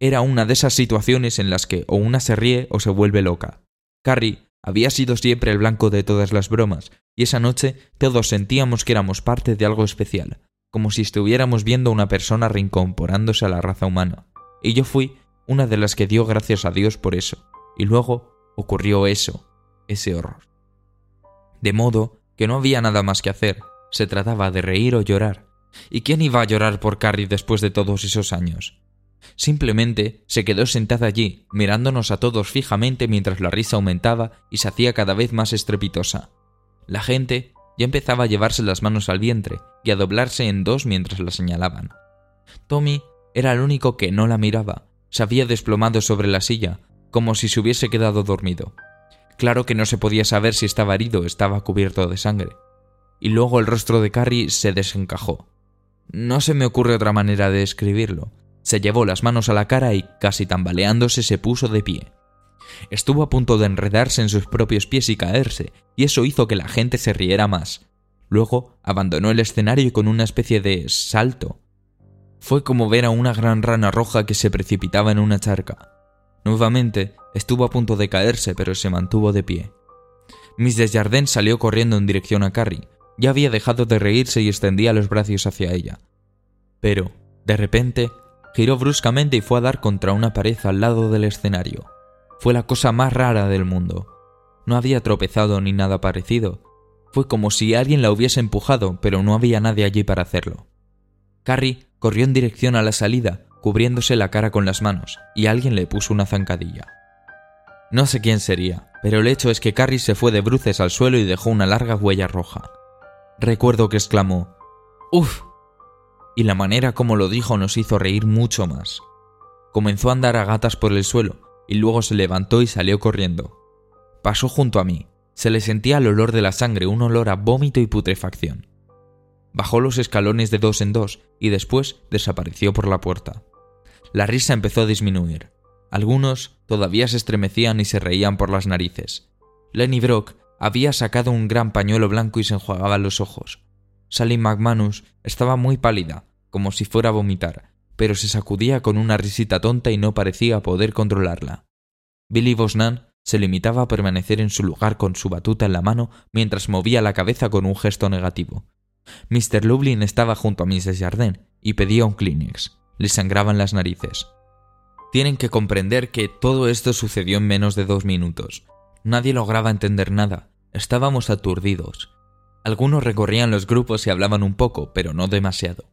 Era una de esas situaciones en las que o una se ríe o se vuelve loca. Carrie había sido siempre el blanco de todas las bromas, y esa noche todos sentíamos que éramos parte de algo especial, como si estuviéramos viendo a una persona reincorporándose a la raza humana. Y yo fui una de las que dio gracias a Dios por eso. Y luego ocurrió eso, ese horror. De modo que no había nada más que hacer, se trataba de reír o llorar. ¿Y quién iba a llorar por Carrie después de todos esos años? Simplemente se quedó sentada allí, mirándonos a todos fijamente mientras la risa aumentaba y se hacía cada vez más estrepitosa. La gente ya empezaba a llevarse las manos al vientre y a doblarse en dos mientras la señalaban. Tommy era el único que no la miraba, se había desplomado sobre la silla, como si se hubiese quedado dormido. Claro que no se podía saber si estaba herido o estaba cubierto de sangre. Y luego el rostro de Carrie se desencajó. No se me ocurre otra manera de describirlo. Se llevó las manos a la cara y, casi tambaleándose, se puso de pie. Estuvo a punto de enredarse en sus propios pies y caerse, y eso hizo que la gente se riera más. Luego abandonó el escenario con una especie de salto. Fue como ver a una gran rana roja que se precipitaba en una charca. Nuevamente estuvo a punto de caerse, pero se mantuvo de pie. Miss Desjardins salió corriendo en dirección a Carrie. Ya había dejado de reírse y extendía los brazos hacia ella. Pero, de repente, Giró bruscamente y fue a dar contra una pared al lado del escenario. Fue la cosa más rara del mundo. No había tropezado ni nada parecido. Fue como si alguien la hubiese empujado, pero no había nadie allí para hacerlo. Carrie corrió en dirección a la salida, cubriéndose la cara con las manos, y alguien le puso una zancadilla. No sé quién sería, pero el hecho es que Carrie se fue de bruces al suelo y dejó una larga huella roja. Recuerdo que exclamó, ¡Uf! Y la manera como lo dijo nos hizo reír mucho más. Comenzó a andar a gatas por el suelo, y luego se levantó y salió corriendo. Pasó junto a mí. Se le sentía el olor de la sangre, un olor a vómito y putrefacción. Bajó los escalones de dos en dos y después desapareció por la puerta. La risa empezó a disminuir. Algunos todavía se estremecían y se reían por las narices. Lenny Brock había sacado un gran pañuelo blanco y se enjuagaba los ojos. Sally McManus estaba muy pálida, como si fuera a vomitar, pero se sacudía con una risita tonta y no parecía poder controlarla. Billy Bosnan se limitaba a permanecer en su lugar con su batuta en la mano mientras movía la cabeza con un gesto negativo. Mr. Lublin estaba junto a Mrs. Jardin y pedía un Kleenex. Le sangraban las narices. Tienen que comprender que todo esto sucedió en menos de dos minutos. Nadie lograba entender nada. Estábamos aturdidos. Algunos recorrían los grupos y hablaban un poco, pero no demasiado.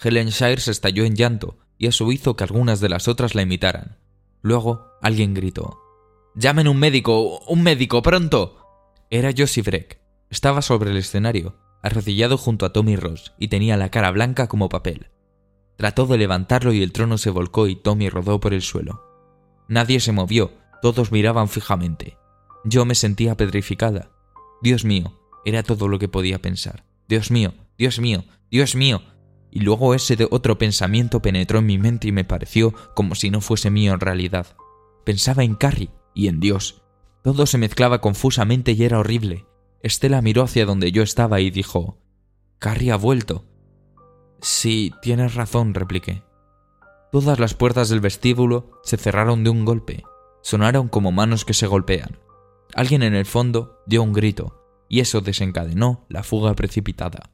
Helen Shire se estalló en llanto y eso hizo que algunas de las otras la imitaran. Luego alguien gritó: ¡Llamen un médico! ¡Un médico! ¡Pronto! Era Josie Breck. Estaba sobre el escenario, arrodillado junto a Tommy Ross, y tenía la cara blanca como papel. Trató de levantarlo y el trono se volcó y Tommy rodó por el suelo. Nadie se movió, todos miraban fijamente. Yo me sentía petrificada. Dios mío, era todo lo que podía pensar. Dios mío, Dios mío, Dios mío. Y luego ese otro pensamiento penetró en mi mente y me pareció como si no fuese mío en realidad. Pensaba en Carrie y en Dios. Todo se mezclaba confusamente y era horrible. Estela miró hacia donde yo estaba y dijo Carrie ha vuelto. Sí, tienes razón, repliqué. Todas las puertas del vestíbulo se cerraron de un golpe. Sonaron como manos que se golpean. Alguien en el fondo dio un grito, y eso desencadenó la fuga precipitada.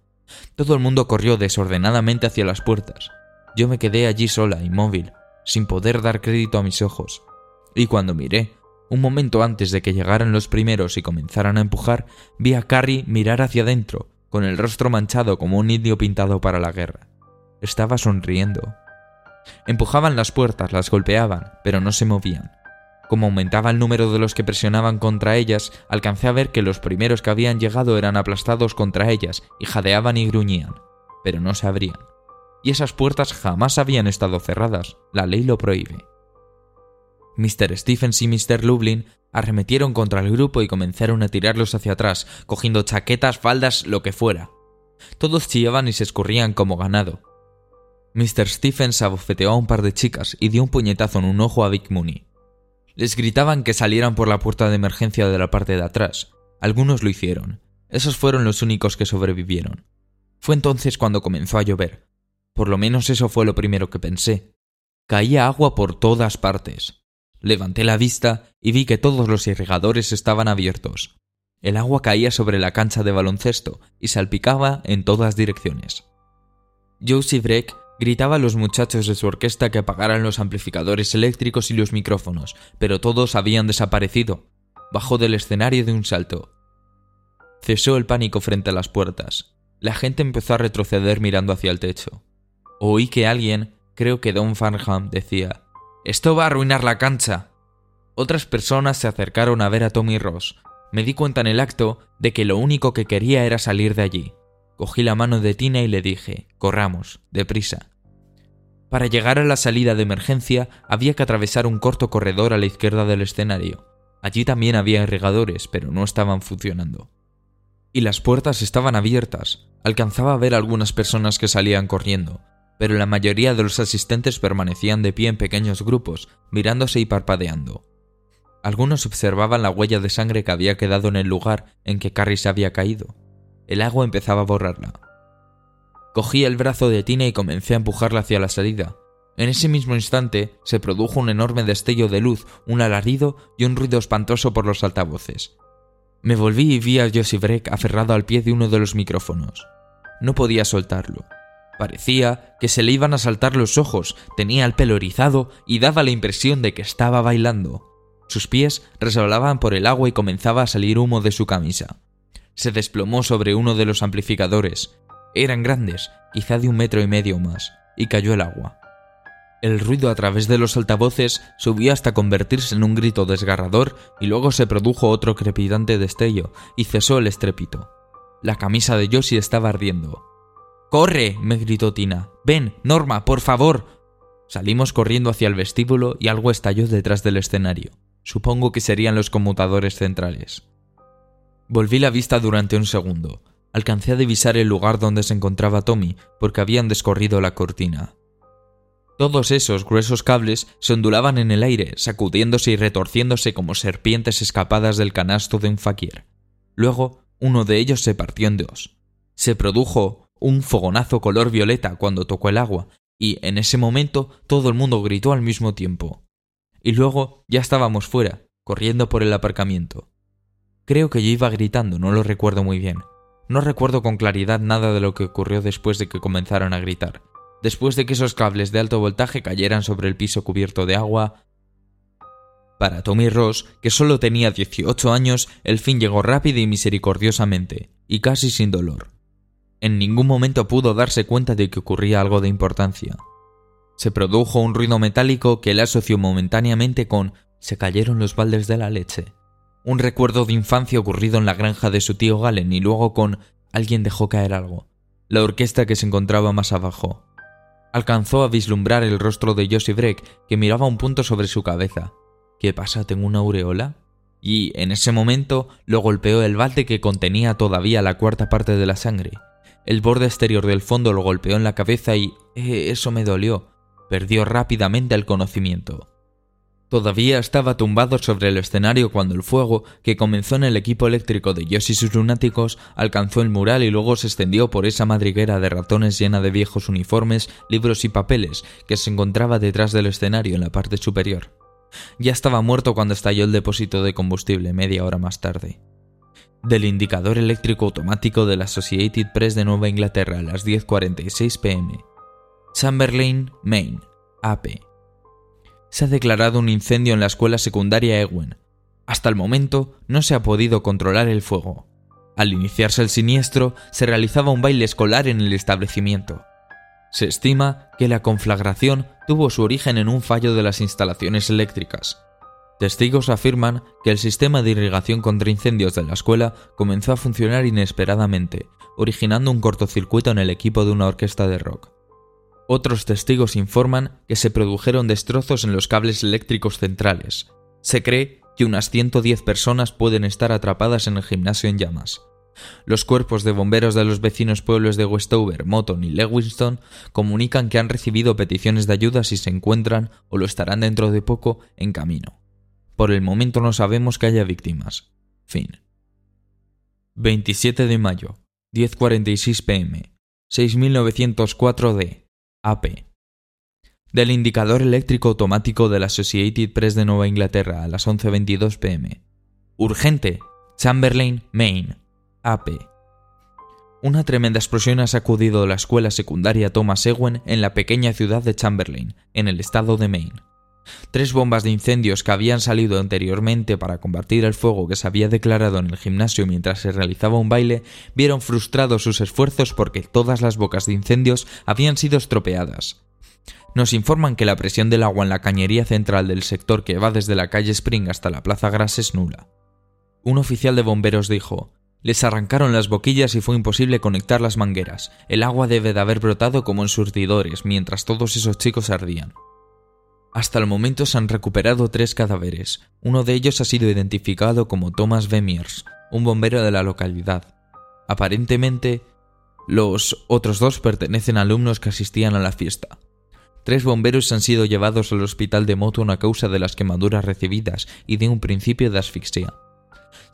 Todo el mundo corrió desordenadamente hacia las puertas. Yo me quedé allí sola, inmóvil, sin poder dar crédito a mis ojos. Y cuando miré, un momento antes de que llegaran los primeros y comenzaran a empujar, vi a Carrie mirar hacia adentro, con el rostro manchado como un indio pintado para la guerra. Estaba sonriendo. Empujaban las puertas, las golpeaban, pero no se movían. Como aumentaba el número de los que presionaban contra ellas, alcancé a ver que los primeros que habían llegado eran aplastados contra ellas y jadeaban y gruñían, pero no se abrían. Y esas puertas jamás habían estado cerradas, la ley lo prohíbe. Mr. Stephens y Mr. Lublin arremetieron contra el grupo y comenzaron a tirarlos hacia atrás, cogiendo chaquetas, faldas, lo que fuera. Todos chillaban y se escurrían como ganado. Mr. Stephens abofeteó a un par de chicas y dio un puñetazo en un ojo a Vic Mooney. Les gritaban que salieran por la puerta de emergencia de la parte de atrás. Algunos lo hicieron. Esos fueron los únicos que sobrevivieron. Fue entonces cuando comenzó a llover. Por lo menos eso fue lo primero que pensé. Caía agua por todas partes. Levanté la vista y vi que todos los irrigadores estaban abiertos. El agua caía sobre la cancha de baloncesto y salpicaba en todas direcciones. Josie Breck gritaba a los muchachos de su orquesta que apagaran los amplificadores eléctricos y los micrófonos, pero todos habían desaparecido. Bajó del escenario de un salto. Cesó el pánico frente a las puertas. La gente empezó a retroceder mirando hacia el techo. Oí que alguien, creo que Don Farnham, decía esto va a arruinar la cancha. Otras personas se acercaron a ver a Tommy Ross. Me di cuenta en el acto de que lo único que quería era salir de allí. Cogí la mano de Tina y le dije, corramos, deprisa. Para llegar a la salida de emergencia había que atravesar un corto corredor a la izquierda del escenario. Allí también había irrigadores, pero no estaban funcionando. Y las puertas estaban abiertas. Alcanzaba a ver algunas personas que salían corriendo, pero la mayoría de los asistentes permanecían de pie en pequeños grupos, mirándose y parpadeando. Algunos observaban la huella de sangre que había quedado en el lugar en que Carrie se había caído. El agua empezaba a borrarla. Cogí el brazo de Tina y comencé a empujarla hacia la salida. En ese mismo instante se produjo un enorme destello de luz, un alarido y un ruido espantoso por los altavoces. Me volví y vi a Josie Breck aferrado al pie de uno de los micrófonos. No podía soltarlo. Parecía que se le iban a saltar los ojos, tenía el pelo erizado y daba la impresión de que estaba bailando. Sus pies resbalaban por el agua y comenzaba a salir humo de su camisa. Se desplomó sobre uno de los amplificadores. Eran grandes, quizá de un metro y medio más, y cayó el agua. El ruido a través de los altavoces subió hasta convertirse en un grito desgarrador y luego se produjo otro crepitante destello y cesó el estrépito. La camisa de Josie estaba ardiendo. ¡Corre! me gritó Tina. Ven, Norma, por favor. Salimos corriendo hacia el vestíbulo y algo estalló detrás del escenario. Supongo que serían los conmutadores centrales. Volví la vista durante un segundo. Alcancé a divisar el lugar donde se encontraba Tommy, porque habían descorrido la cortina. Todos esos gruesos cables se ondulaban en el aire, sacudiéndose y retorciéndose como serpientes escapadas del canasto de un fakir. Luego, uno de ellos se partió en dos. Se produjo un fogonazo color violeta cuando tocó el agua, y en ese momento todo el mundo gritó al mismo tiempo. Y luego ya estábamos fuera, corriendo por el aparcamiento. Creo que yo iba gritando, no lo recuerdo muy bien. No recuerdo con claridad nada de lo que ocurrió después de que comenzaron a gritar. Después de que esos cables de alto voltaje cayeran sobre el piso cubierto de agua. Para Tommy Ross, que solo tenía 18 años, el fin llegó rápido y misericordiosamente, y casi sin dolor. En ningún momento pudo darse cuenta de que ocurría algo de importancia. Se produjo un ruido metálico que él asoció momentáneamente con se cayeron los baldes de la leche. Un recuerdo de infancia ocurrido en la granja de su tío Galen y luego con alguien dejó caer algo, la orquesta que se encontraba más abajo. Alcanzó a vislumbrar el rostro de Josie Breck, que miraba un punto sobre su cabeza. ¿Qué pasa? ¿Tengo una aureola? Y en ese momento lo golpeó el balde que contenía todavía la cuarta parte de la sangre. El borde exterior del fondo lo golpeó en la cabeza y... Eh, eso me dolió. Perdió rápidamente el conocimiento. Todavía estaba tumbado sobre el escenario cuando el fuego, que comenzó en el equipo eléctrico de Yoshi y sus lunáticos, alcanzó el mural y luego se extendió por esa madriguera de ratones llena de viejos uniformes, libros y papeles que se encontraba detrás del escenario en la parte superior. Ya estaba muerto cuando estalló el depósito de combustible media hora más tarde del indicador eléctrico automático de la Associated Press de Nueva Inglaterra a las 10.46 pm. Chamberlain, Maine, AP. Se ha declarado un incendio en la escuela secundaria Ewen. Hasta el momento no se ha podido controlar el fuego. Al iniciarse el siniestro, se realizaba un baile escolar en el establecimiento. Se estima que la conflagración tuvo su origen en un fallo de las instalaciones eléctricas. Testigos afirman que el sistema de irrigación contra incendios de la escuela comenzó a funcionar inesperadamente, originando un cortocircuito en el equipo de una orquesta de rock. Otros testigos informan que se produjeron destrozos en los cables eléctricos centrales. Se cree que unas 110 personas pueden estar atrapadas en el gimnasio en llamas. Los cuerpos de bomberos de los vecinos pueblos de Westover, Moton y Lewiston comunican que han recibido peticiones de ayuda si se encuentran o lo estarán dentro de poco en camino. Por el momento no sabemos que haya víctimas. Fin. 27 de mayo, 10.46 pm, 6904 D, AP. Del indicador eléctrico automático de la Associated Press de Nueva Inglaterra a las 11.22 pm. Urgente, Chamberlain, Maine, AP. Una tremenda explosión ha sacudido la escuela secundaria Thomas Ewen en la pequeña ciudad de Chamberlain, en el estado de Maine. Tres bombas de incendios que habían salido anteriormente para combatir el fuego que se había declarado en el gimnasio mientras se realizaba un baile vieron frustrados sus esfuerzos porque todas las bocas de incendios habían sido estropeadas. Nos informan que la presión del agua en la cañería central del sector que va desde la calle Spring hasta la Plaza Gras es nula. Un oficial de bomberos dijo, les arrancaron las boquillas y fue imposible conectar las mangueras. El agua debe de haber brotado como en surtidores mientras todos esos chicos ardían. Hasta el momento se han recuperado tres cadáveres. Uno de ellos ha sido identificado como Thomas Bemiers, un bombero de la localidad. Aparentemente, los otros dos pertenecen a alumnos que asistían a la fiesta. Tres bomberos han sido llevados al hospital de Moton a causa de las quemaduras recibidas y de un principio de asfixia.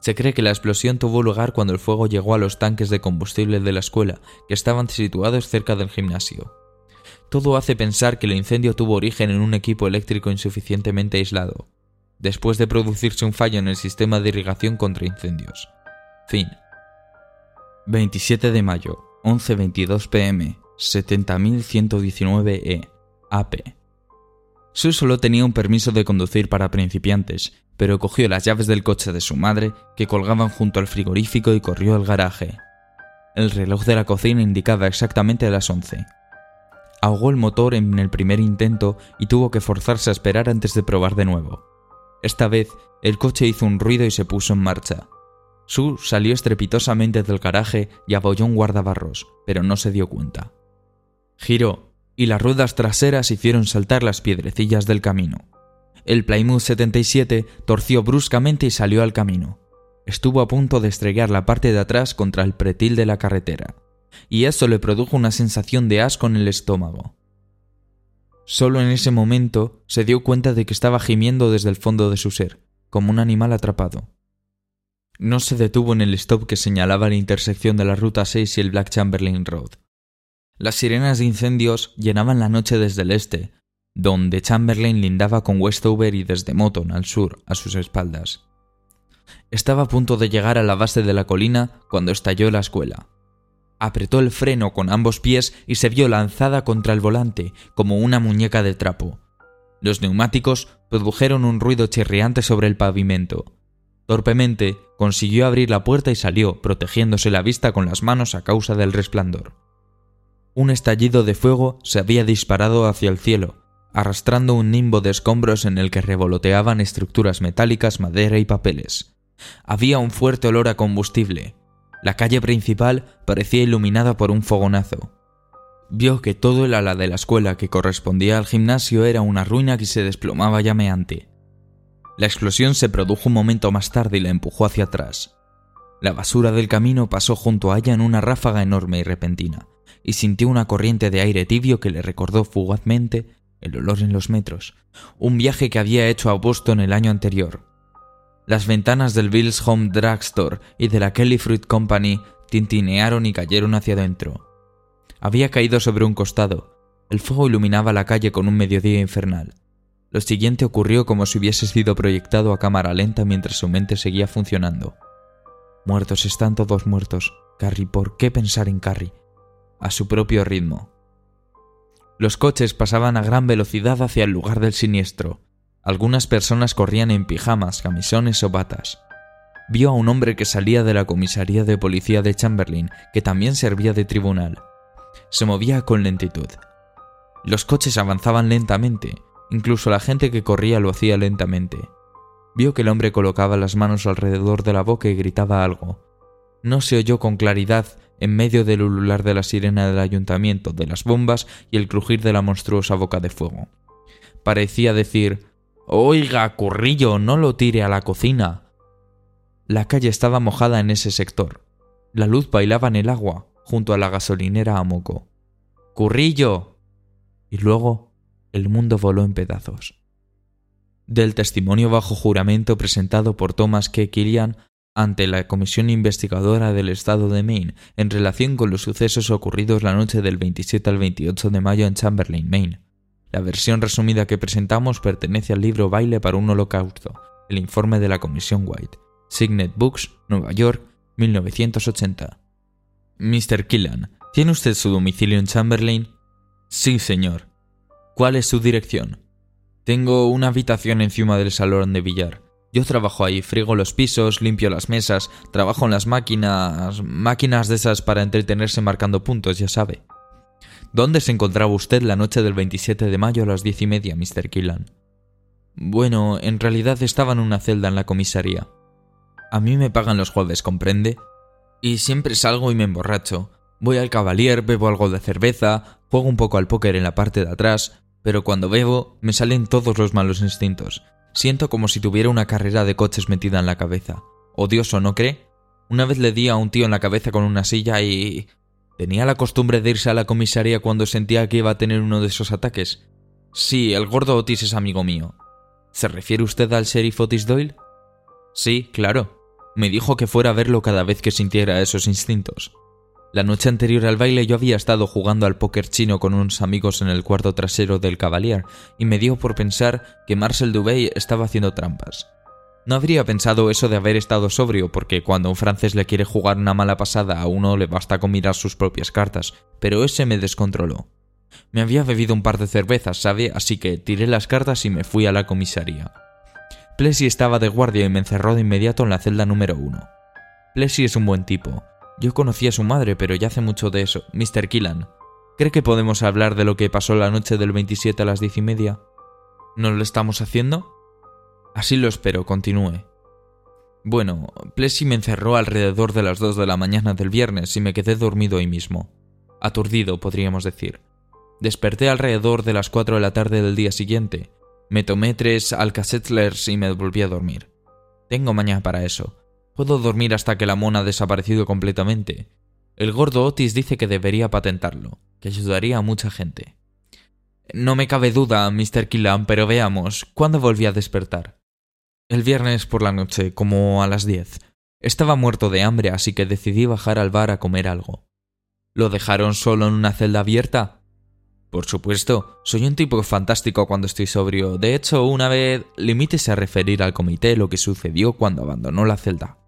Se cree que la explosión tuvo lugar cuando el fuego llegó a los tanques de combustible de la escuela, que estaban situados cerca del gimnasio. Todo hace pensar que el incendio tuvo origen en un equipo eléctrico insuficientemente aislado, después de producirse un fallo en el sistema de irrigación contra incendios. Fin. 27 de mayo, 11.22 pm, 70.119 E, AP. Sue solo tenía un permiso de conducir para principiantes, pero cogió las llaves del coche de su madre, que colgaban junto al frigorífico, y corrió al garaje. El reloj de la cocina indicaba exactamente las 11, ahogó el motor en el primer intento y tuvo que forzarse a esperar antes de probar de nuevo. Esta vez, el coche hizo un ruido y se puso en marcha. Sue salió estrepitosamente del garaje y abolló un guardabarros, pero no se dio cuenta. Giró, y las ruedas traseras hicieron saltar las piedrecillas del camino. El Plymouth 77 torció bruscamente y salió al camino. Estuvo a punto de estrellar la parte de atrás contra el pretil de la carretera y eso le produjo una sensación de asco en el estómago. Solo en ese momento se dio cuenta de que estaba gimiendo desde el fondo de su ser, como un animal atrapado. No se detuvo en el stop que señalaba la intersección de la Ruta 6 y el Black Chamberlain Road. Las sirenas de incendios llenaban la noche desde el este, donde Chamberlain lindaba con Westover y desde Moton al sur, a sus espaldas. Estaba a punto de llegar a la base de la colina cuando estalló la escuela apretó el freno con ambos pies y se vio lanzada contra el volante como una muñeca de trapo. Los neumáticos produjeron un ruido chirriante sobre el pavimento. Torpemente consiguió abrir la puerta y salió, protegiéndose la vista con las manos a causa del resplandor. Un estallido de fuego se había disparado hacia el cielo, arrastrando un nimbo de escombros en el que revoloteaban estructuras metálicas, madera y papeles. Había un fuerte olor a combustible. La calle principal parecía iluminada por un fogonazo. Vio que todo el ala de la escuela que correspondía al gimnasio era una ruina que se desplomaba llameante. La explosión se produjo un momento más tarde y la empujó hacia atrás. La basura del camino pasó junto a ella en una ráfaga enorme y repentina, y sintió una corriente de aire tibio que le recordó fugazmente el olor en los metros, un viaje que había hecho a Boston el año anterior. Las ventanas del Bill's Home Drugstore y de la Kelly Fruit Company tintinearon y cayeron hacia adentro. Había caído sobre un costado. El fuego iluminaba la calle con un mediodía infernal. Lo siguiente ocurrió como si hubiese sido proyectado a cámara lenta mientras su mente seguía funcionando. Muertos están todos muertos. Carrie, ¿por qué pensar en Carrie? A su propio ritmo. Los coches pasaban a gran velocidad hacia el lugar del siniestro. Algunas personas corrían en pijamas, camisones o batas. Vio a un hombre que salía de la comisaría de policía de Chamberlain, que también servía de tribunal. Se movía con lentitud. Los coches avanzaban lentamente, incluso la gente que corría lo hacía lentamente. Vio que el hombre colocaba las manos alrededor de la boca y gritaba algo. No se oyó con claridad en medio del ulular de la sirena del ayuntamiento, de las bombas y el crujir de la monstruosa boca de fuego. Parecía decir Oiga, currillo, no lo tire a la cocina. La calle estaba mojada en ese sector. La luz bailaba en el agua, junto a la gasolinera a moco. ¡Currillo! Y luego el mundo voló en pedazos del testimonio bajo juramento presentado por Thomas K. Killian ante la Comisión Investigadora del Estado de Maine en relación con los sucesos ocurridos la noche del 27 al 28 de mayo en Chamberlain, Maine. La versión resumida que presentamos pertenece al libro Baile para un Holocausto, el informe de la Comisión White, Signet Books, Nueva York, 1980. Mr. Killian, ¿tiene usted su domicilio en Chamberlain? Sí, señor. ¿Cuál es su dirección? Tengo una habitación encima del salón de billar. Yo trabajo ahí, frigo los pisos, limpio las mesas, trabajo en las máquinas... máquinas de esas para entretenerse marcando puntos, ya sabe. ¿Dónde se encontraba usted la noche del 27 de mayo a las diez y media, Mr. Killan? Bueno, en realidad estaba en una celda en la comisaría. A mí me pagan los jueves, ¿comprende? Y siempre salgo y me emborracho. Voy al Cavalier, bebo algo de cerveza, juego un poco al póker en la parte de atrás, pero cuando bebo me salen todos los malos instintos. Siento como si tuviera una carrera de coches metida en la cabeza. Odioso, ¿no cree? Una vez le di a un tío en la cabeza con una silla y... ¿Tenía la costumbre de irse a la comisaría cuando sentía que iba a tener uno de esos ataques? Sí, el gordo Otis es amigo mío. ¿Se refiere usted al sheriff Otis Doyle? Sí, claro. Me dijo que fuera a verlo cada vez que sintiera esos instintos. La noche anterior al baile yo había estado jugando al póker chino con unos amigos en el cuarto trasero del Cavalier y me dio por pensar que Marcel Dubey estaba haciendo trampas. No habría pensado eso de haber estado sobrio, porque cuando un francés le quiere jugar una mala pasada a uno le basta con mirar sus propias cartas, pero ese me descontroló. Me había bebido un par de cervezas, ¿sabe? Así que tiré las cartas y me fui a la comisaría. Plessy estaba de guardia y me encerró de inmediato en la celda número uno. Plessy es un buen tipo, yo conocí a su madre, pero ya hace mucho de eso. Mr. Killan, ¿cree que podemos hablar de lo que pasó la noche del 27 a las diez y media? ¿No lo estamos haciendo? Así lo espero, continúe. Bueno, Plessy me encerró alrededor de las dos de la mañana del viernes y me quedé dormido ahí mismo. Aturdido, podríamos decir. Desperté alrededor de las cuatro de la tarde del día siguiente. Me tomé tres Alka-Seltzers y me volví a dormir. Tengo mañana para eso. Puedo dormir hasta que la mona ha desaparecido completamente. El gordo Otis dice que debería patentarlo, que ayudaría a mucha gente. No me cabe duda, Mr. Killam, pero veamos, ¿cuándo volví a despertar? El viernes por la noche, como a las diez. Estaba muerto de hambre, así que decidí bajar al bar a comer algo. ¿Lo dejaron solo en una celda abierta? Por supuesto, soy un tipo fantástico cuando estoy sobrio. De hecho, una vez limítese a referir al comité lo que sucedió cuando abandonó la celda.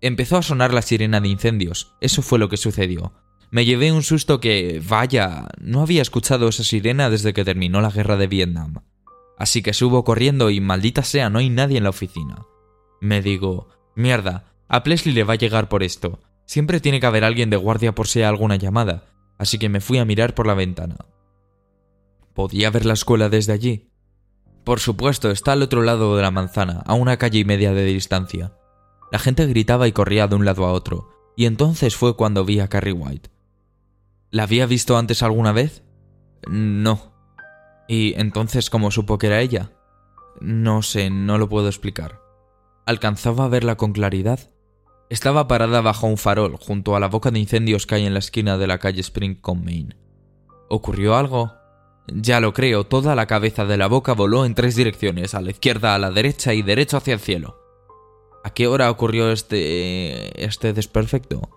Empezó a sonar la sirena de incendios. Eso fue lo que sucedió. Me llevé un susto que, vaya, no había escuchado esa sirena desde que terminó la guerra de Vietnam. Así que subo corriendo y maldita sea, no hay nadie en la oficina. Me digo, mierda, a Pleslie le va a llegar por esto. Siempre tiene que haber alguien de guardia por si hay alguna llamada, así que me fui a mirar por la ventana. ¿Podía ver la escuela desde allí? Por supuesto, está al otro lado de la manzana, a una calle y media de distancia. La gente gritaba y corría de un lado a otro, y entonces fue cuando vi a Carrie White. ¿La había visto antes alguna vez? No. ¿Y entonces cómo supo que era ella? No sé, no lo puedo explicar. ¿Alcanzaba a verla con claridad? Estaba parada bajo un farol, junto a la boca de incendios que hay en la esquina de la calle Spring con. ¿Ocurrió algo? Ya lo creo, toda la cabeza de la boca voló en tres direcciones, a la izquierda, a la derecha y derecho hacia el cielo. ¿A qué hora ocurrió este. este desperfecto?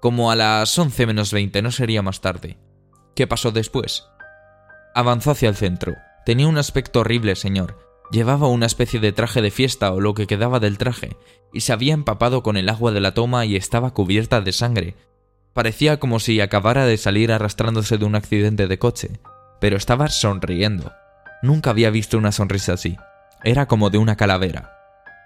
Como a las 11 menos 20, no sería más tarde. ¿Qué pasó después? Avanzó hacia el centro. Tenía un aspecto horrible, señor. Llevaba una especie de traje de fiesta o lo que quedaba del traje, y se había empapado con el agua de la toma y estaba cubierta de sangre. Parecía como si acabara de salir arrastrándose de un accidente de coche pero estaba sonriendo. Nunca había visto una sonrisa así. Era como de una calavera.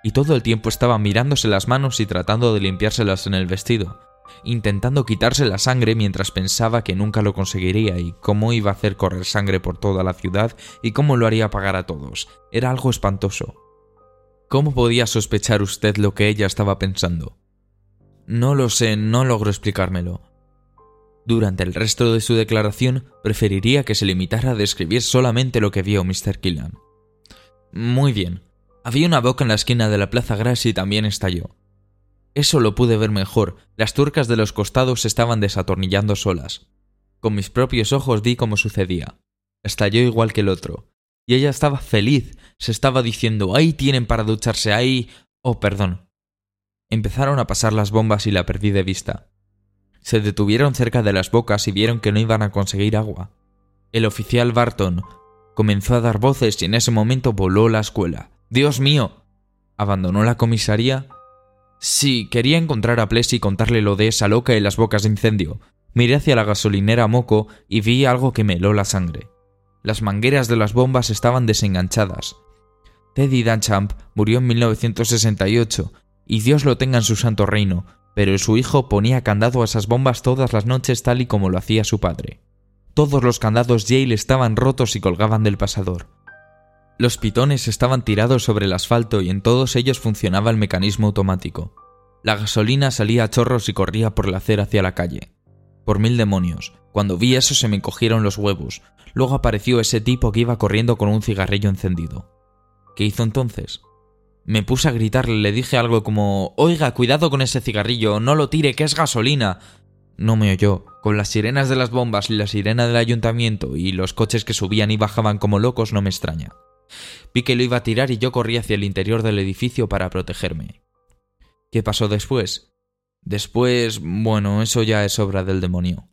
Y todo el tiempo estaba mirándose las manos y tratando de limpiárselas en el vestido, intentando quitarse la sangre mientras pensaba que nunca lo conseguiría y cómo iba a hacer correr sangre por toda la ciudad y cómo lo haría pagar a todos. Era algo espantoso. ¿Cómo podía sospechar usted lo que ella estaba pensando? No lo sé, no logro explicármelo. Durante el resto de su declaración, preferiría que se limitara a describir solamente lo que vio Mr. Killan. Muy bien. Había una boca en la esquina de la Plaza Grass y también estalló. Eso lo pude ver mejor, las turcas de los costados se estaban desatornillando solas. Con mis propios ojos vi cómo sucedía. Estalló igual que el otro. Y ella estaba feliz, se estaba diciendo, ahí tienen para ducharse, ahí... Oh, perdón. Empezaron a pasar las bombas y la perdí de vista. Se detuvieron cerca de las bocas y vieron que no iban a conseguir agua. El oficial Barton comenzó a dar voces y en ese momento voló la escuela. ¡Dios mío! ¿Abandonó la comisaría? Sí, quería encontrar a Plessy y contarle lo de esa loca y las bocas de incendio. Miré hacia la gasolinera Moco y vi algo que me heló la sangre. Las mangueras de las bombas estaban desenganchadas. Teddy Dunchamp murió en 1968, y Dios lo tenga en su santo reino, pero su hijo ponía candado a esas bombas todas las noches tal y como lo hacía su padre. Todos los candados Yale estaban rotos y colgaban del pasador. Los pitones estaban tirados sobre el asfalto y en todos ellos funcionaba el mecanismo automático. La gasolina salía a chorros y corría por la acera hacia la calle. Por mil demonios, cuando vi eso se me encogieron los huevos. Luego apareció ese tipo que iba corriendo con un cigarrillo encendido. ¿Qué hizo entonces? Me puse a gritarle, le dije algo como Oiga, cuidado con ese cigarrillo, no lo tire, que es gasolina. No me oyó. Con las sirenas de las bombas y la sirena del ayuntamiento y los coches que subían y bajaban como locos no me extraña. Vi que lo iba a tirar y yo corrí hacia el interior del edificio para protegerme. ¿Qué pasó después? Después, bueno, eso ya es obra del demonio.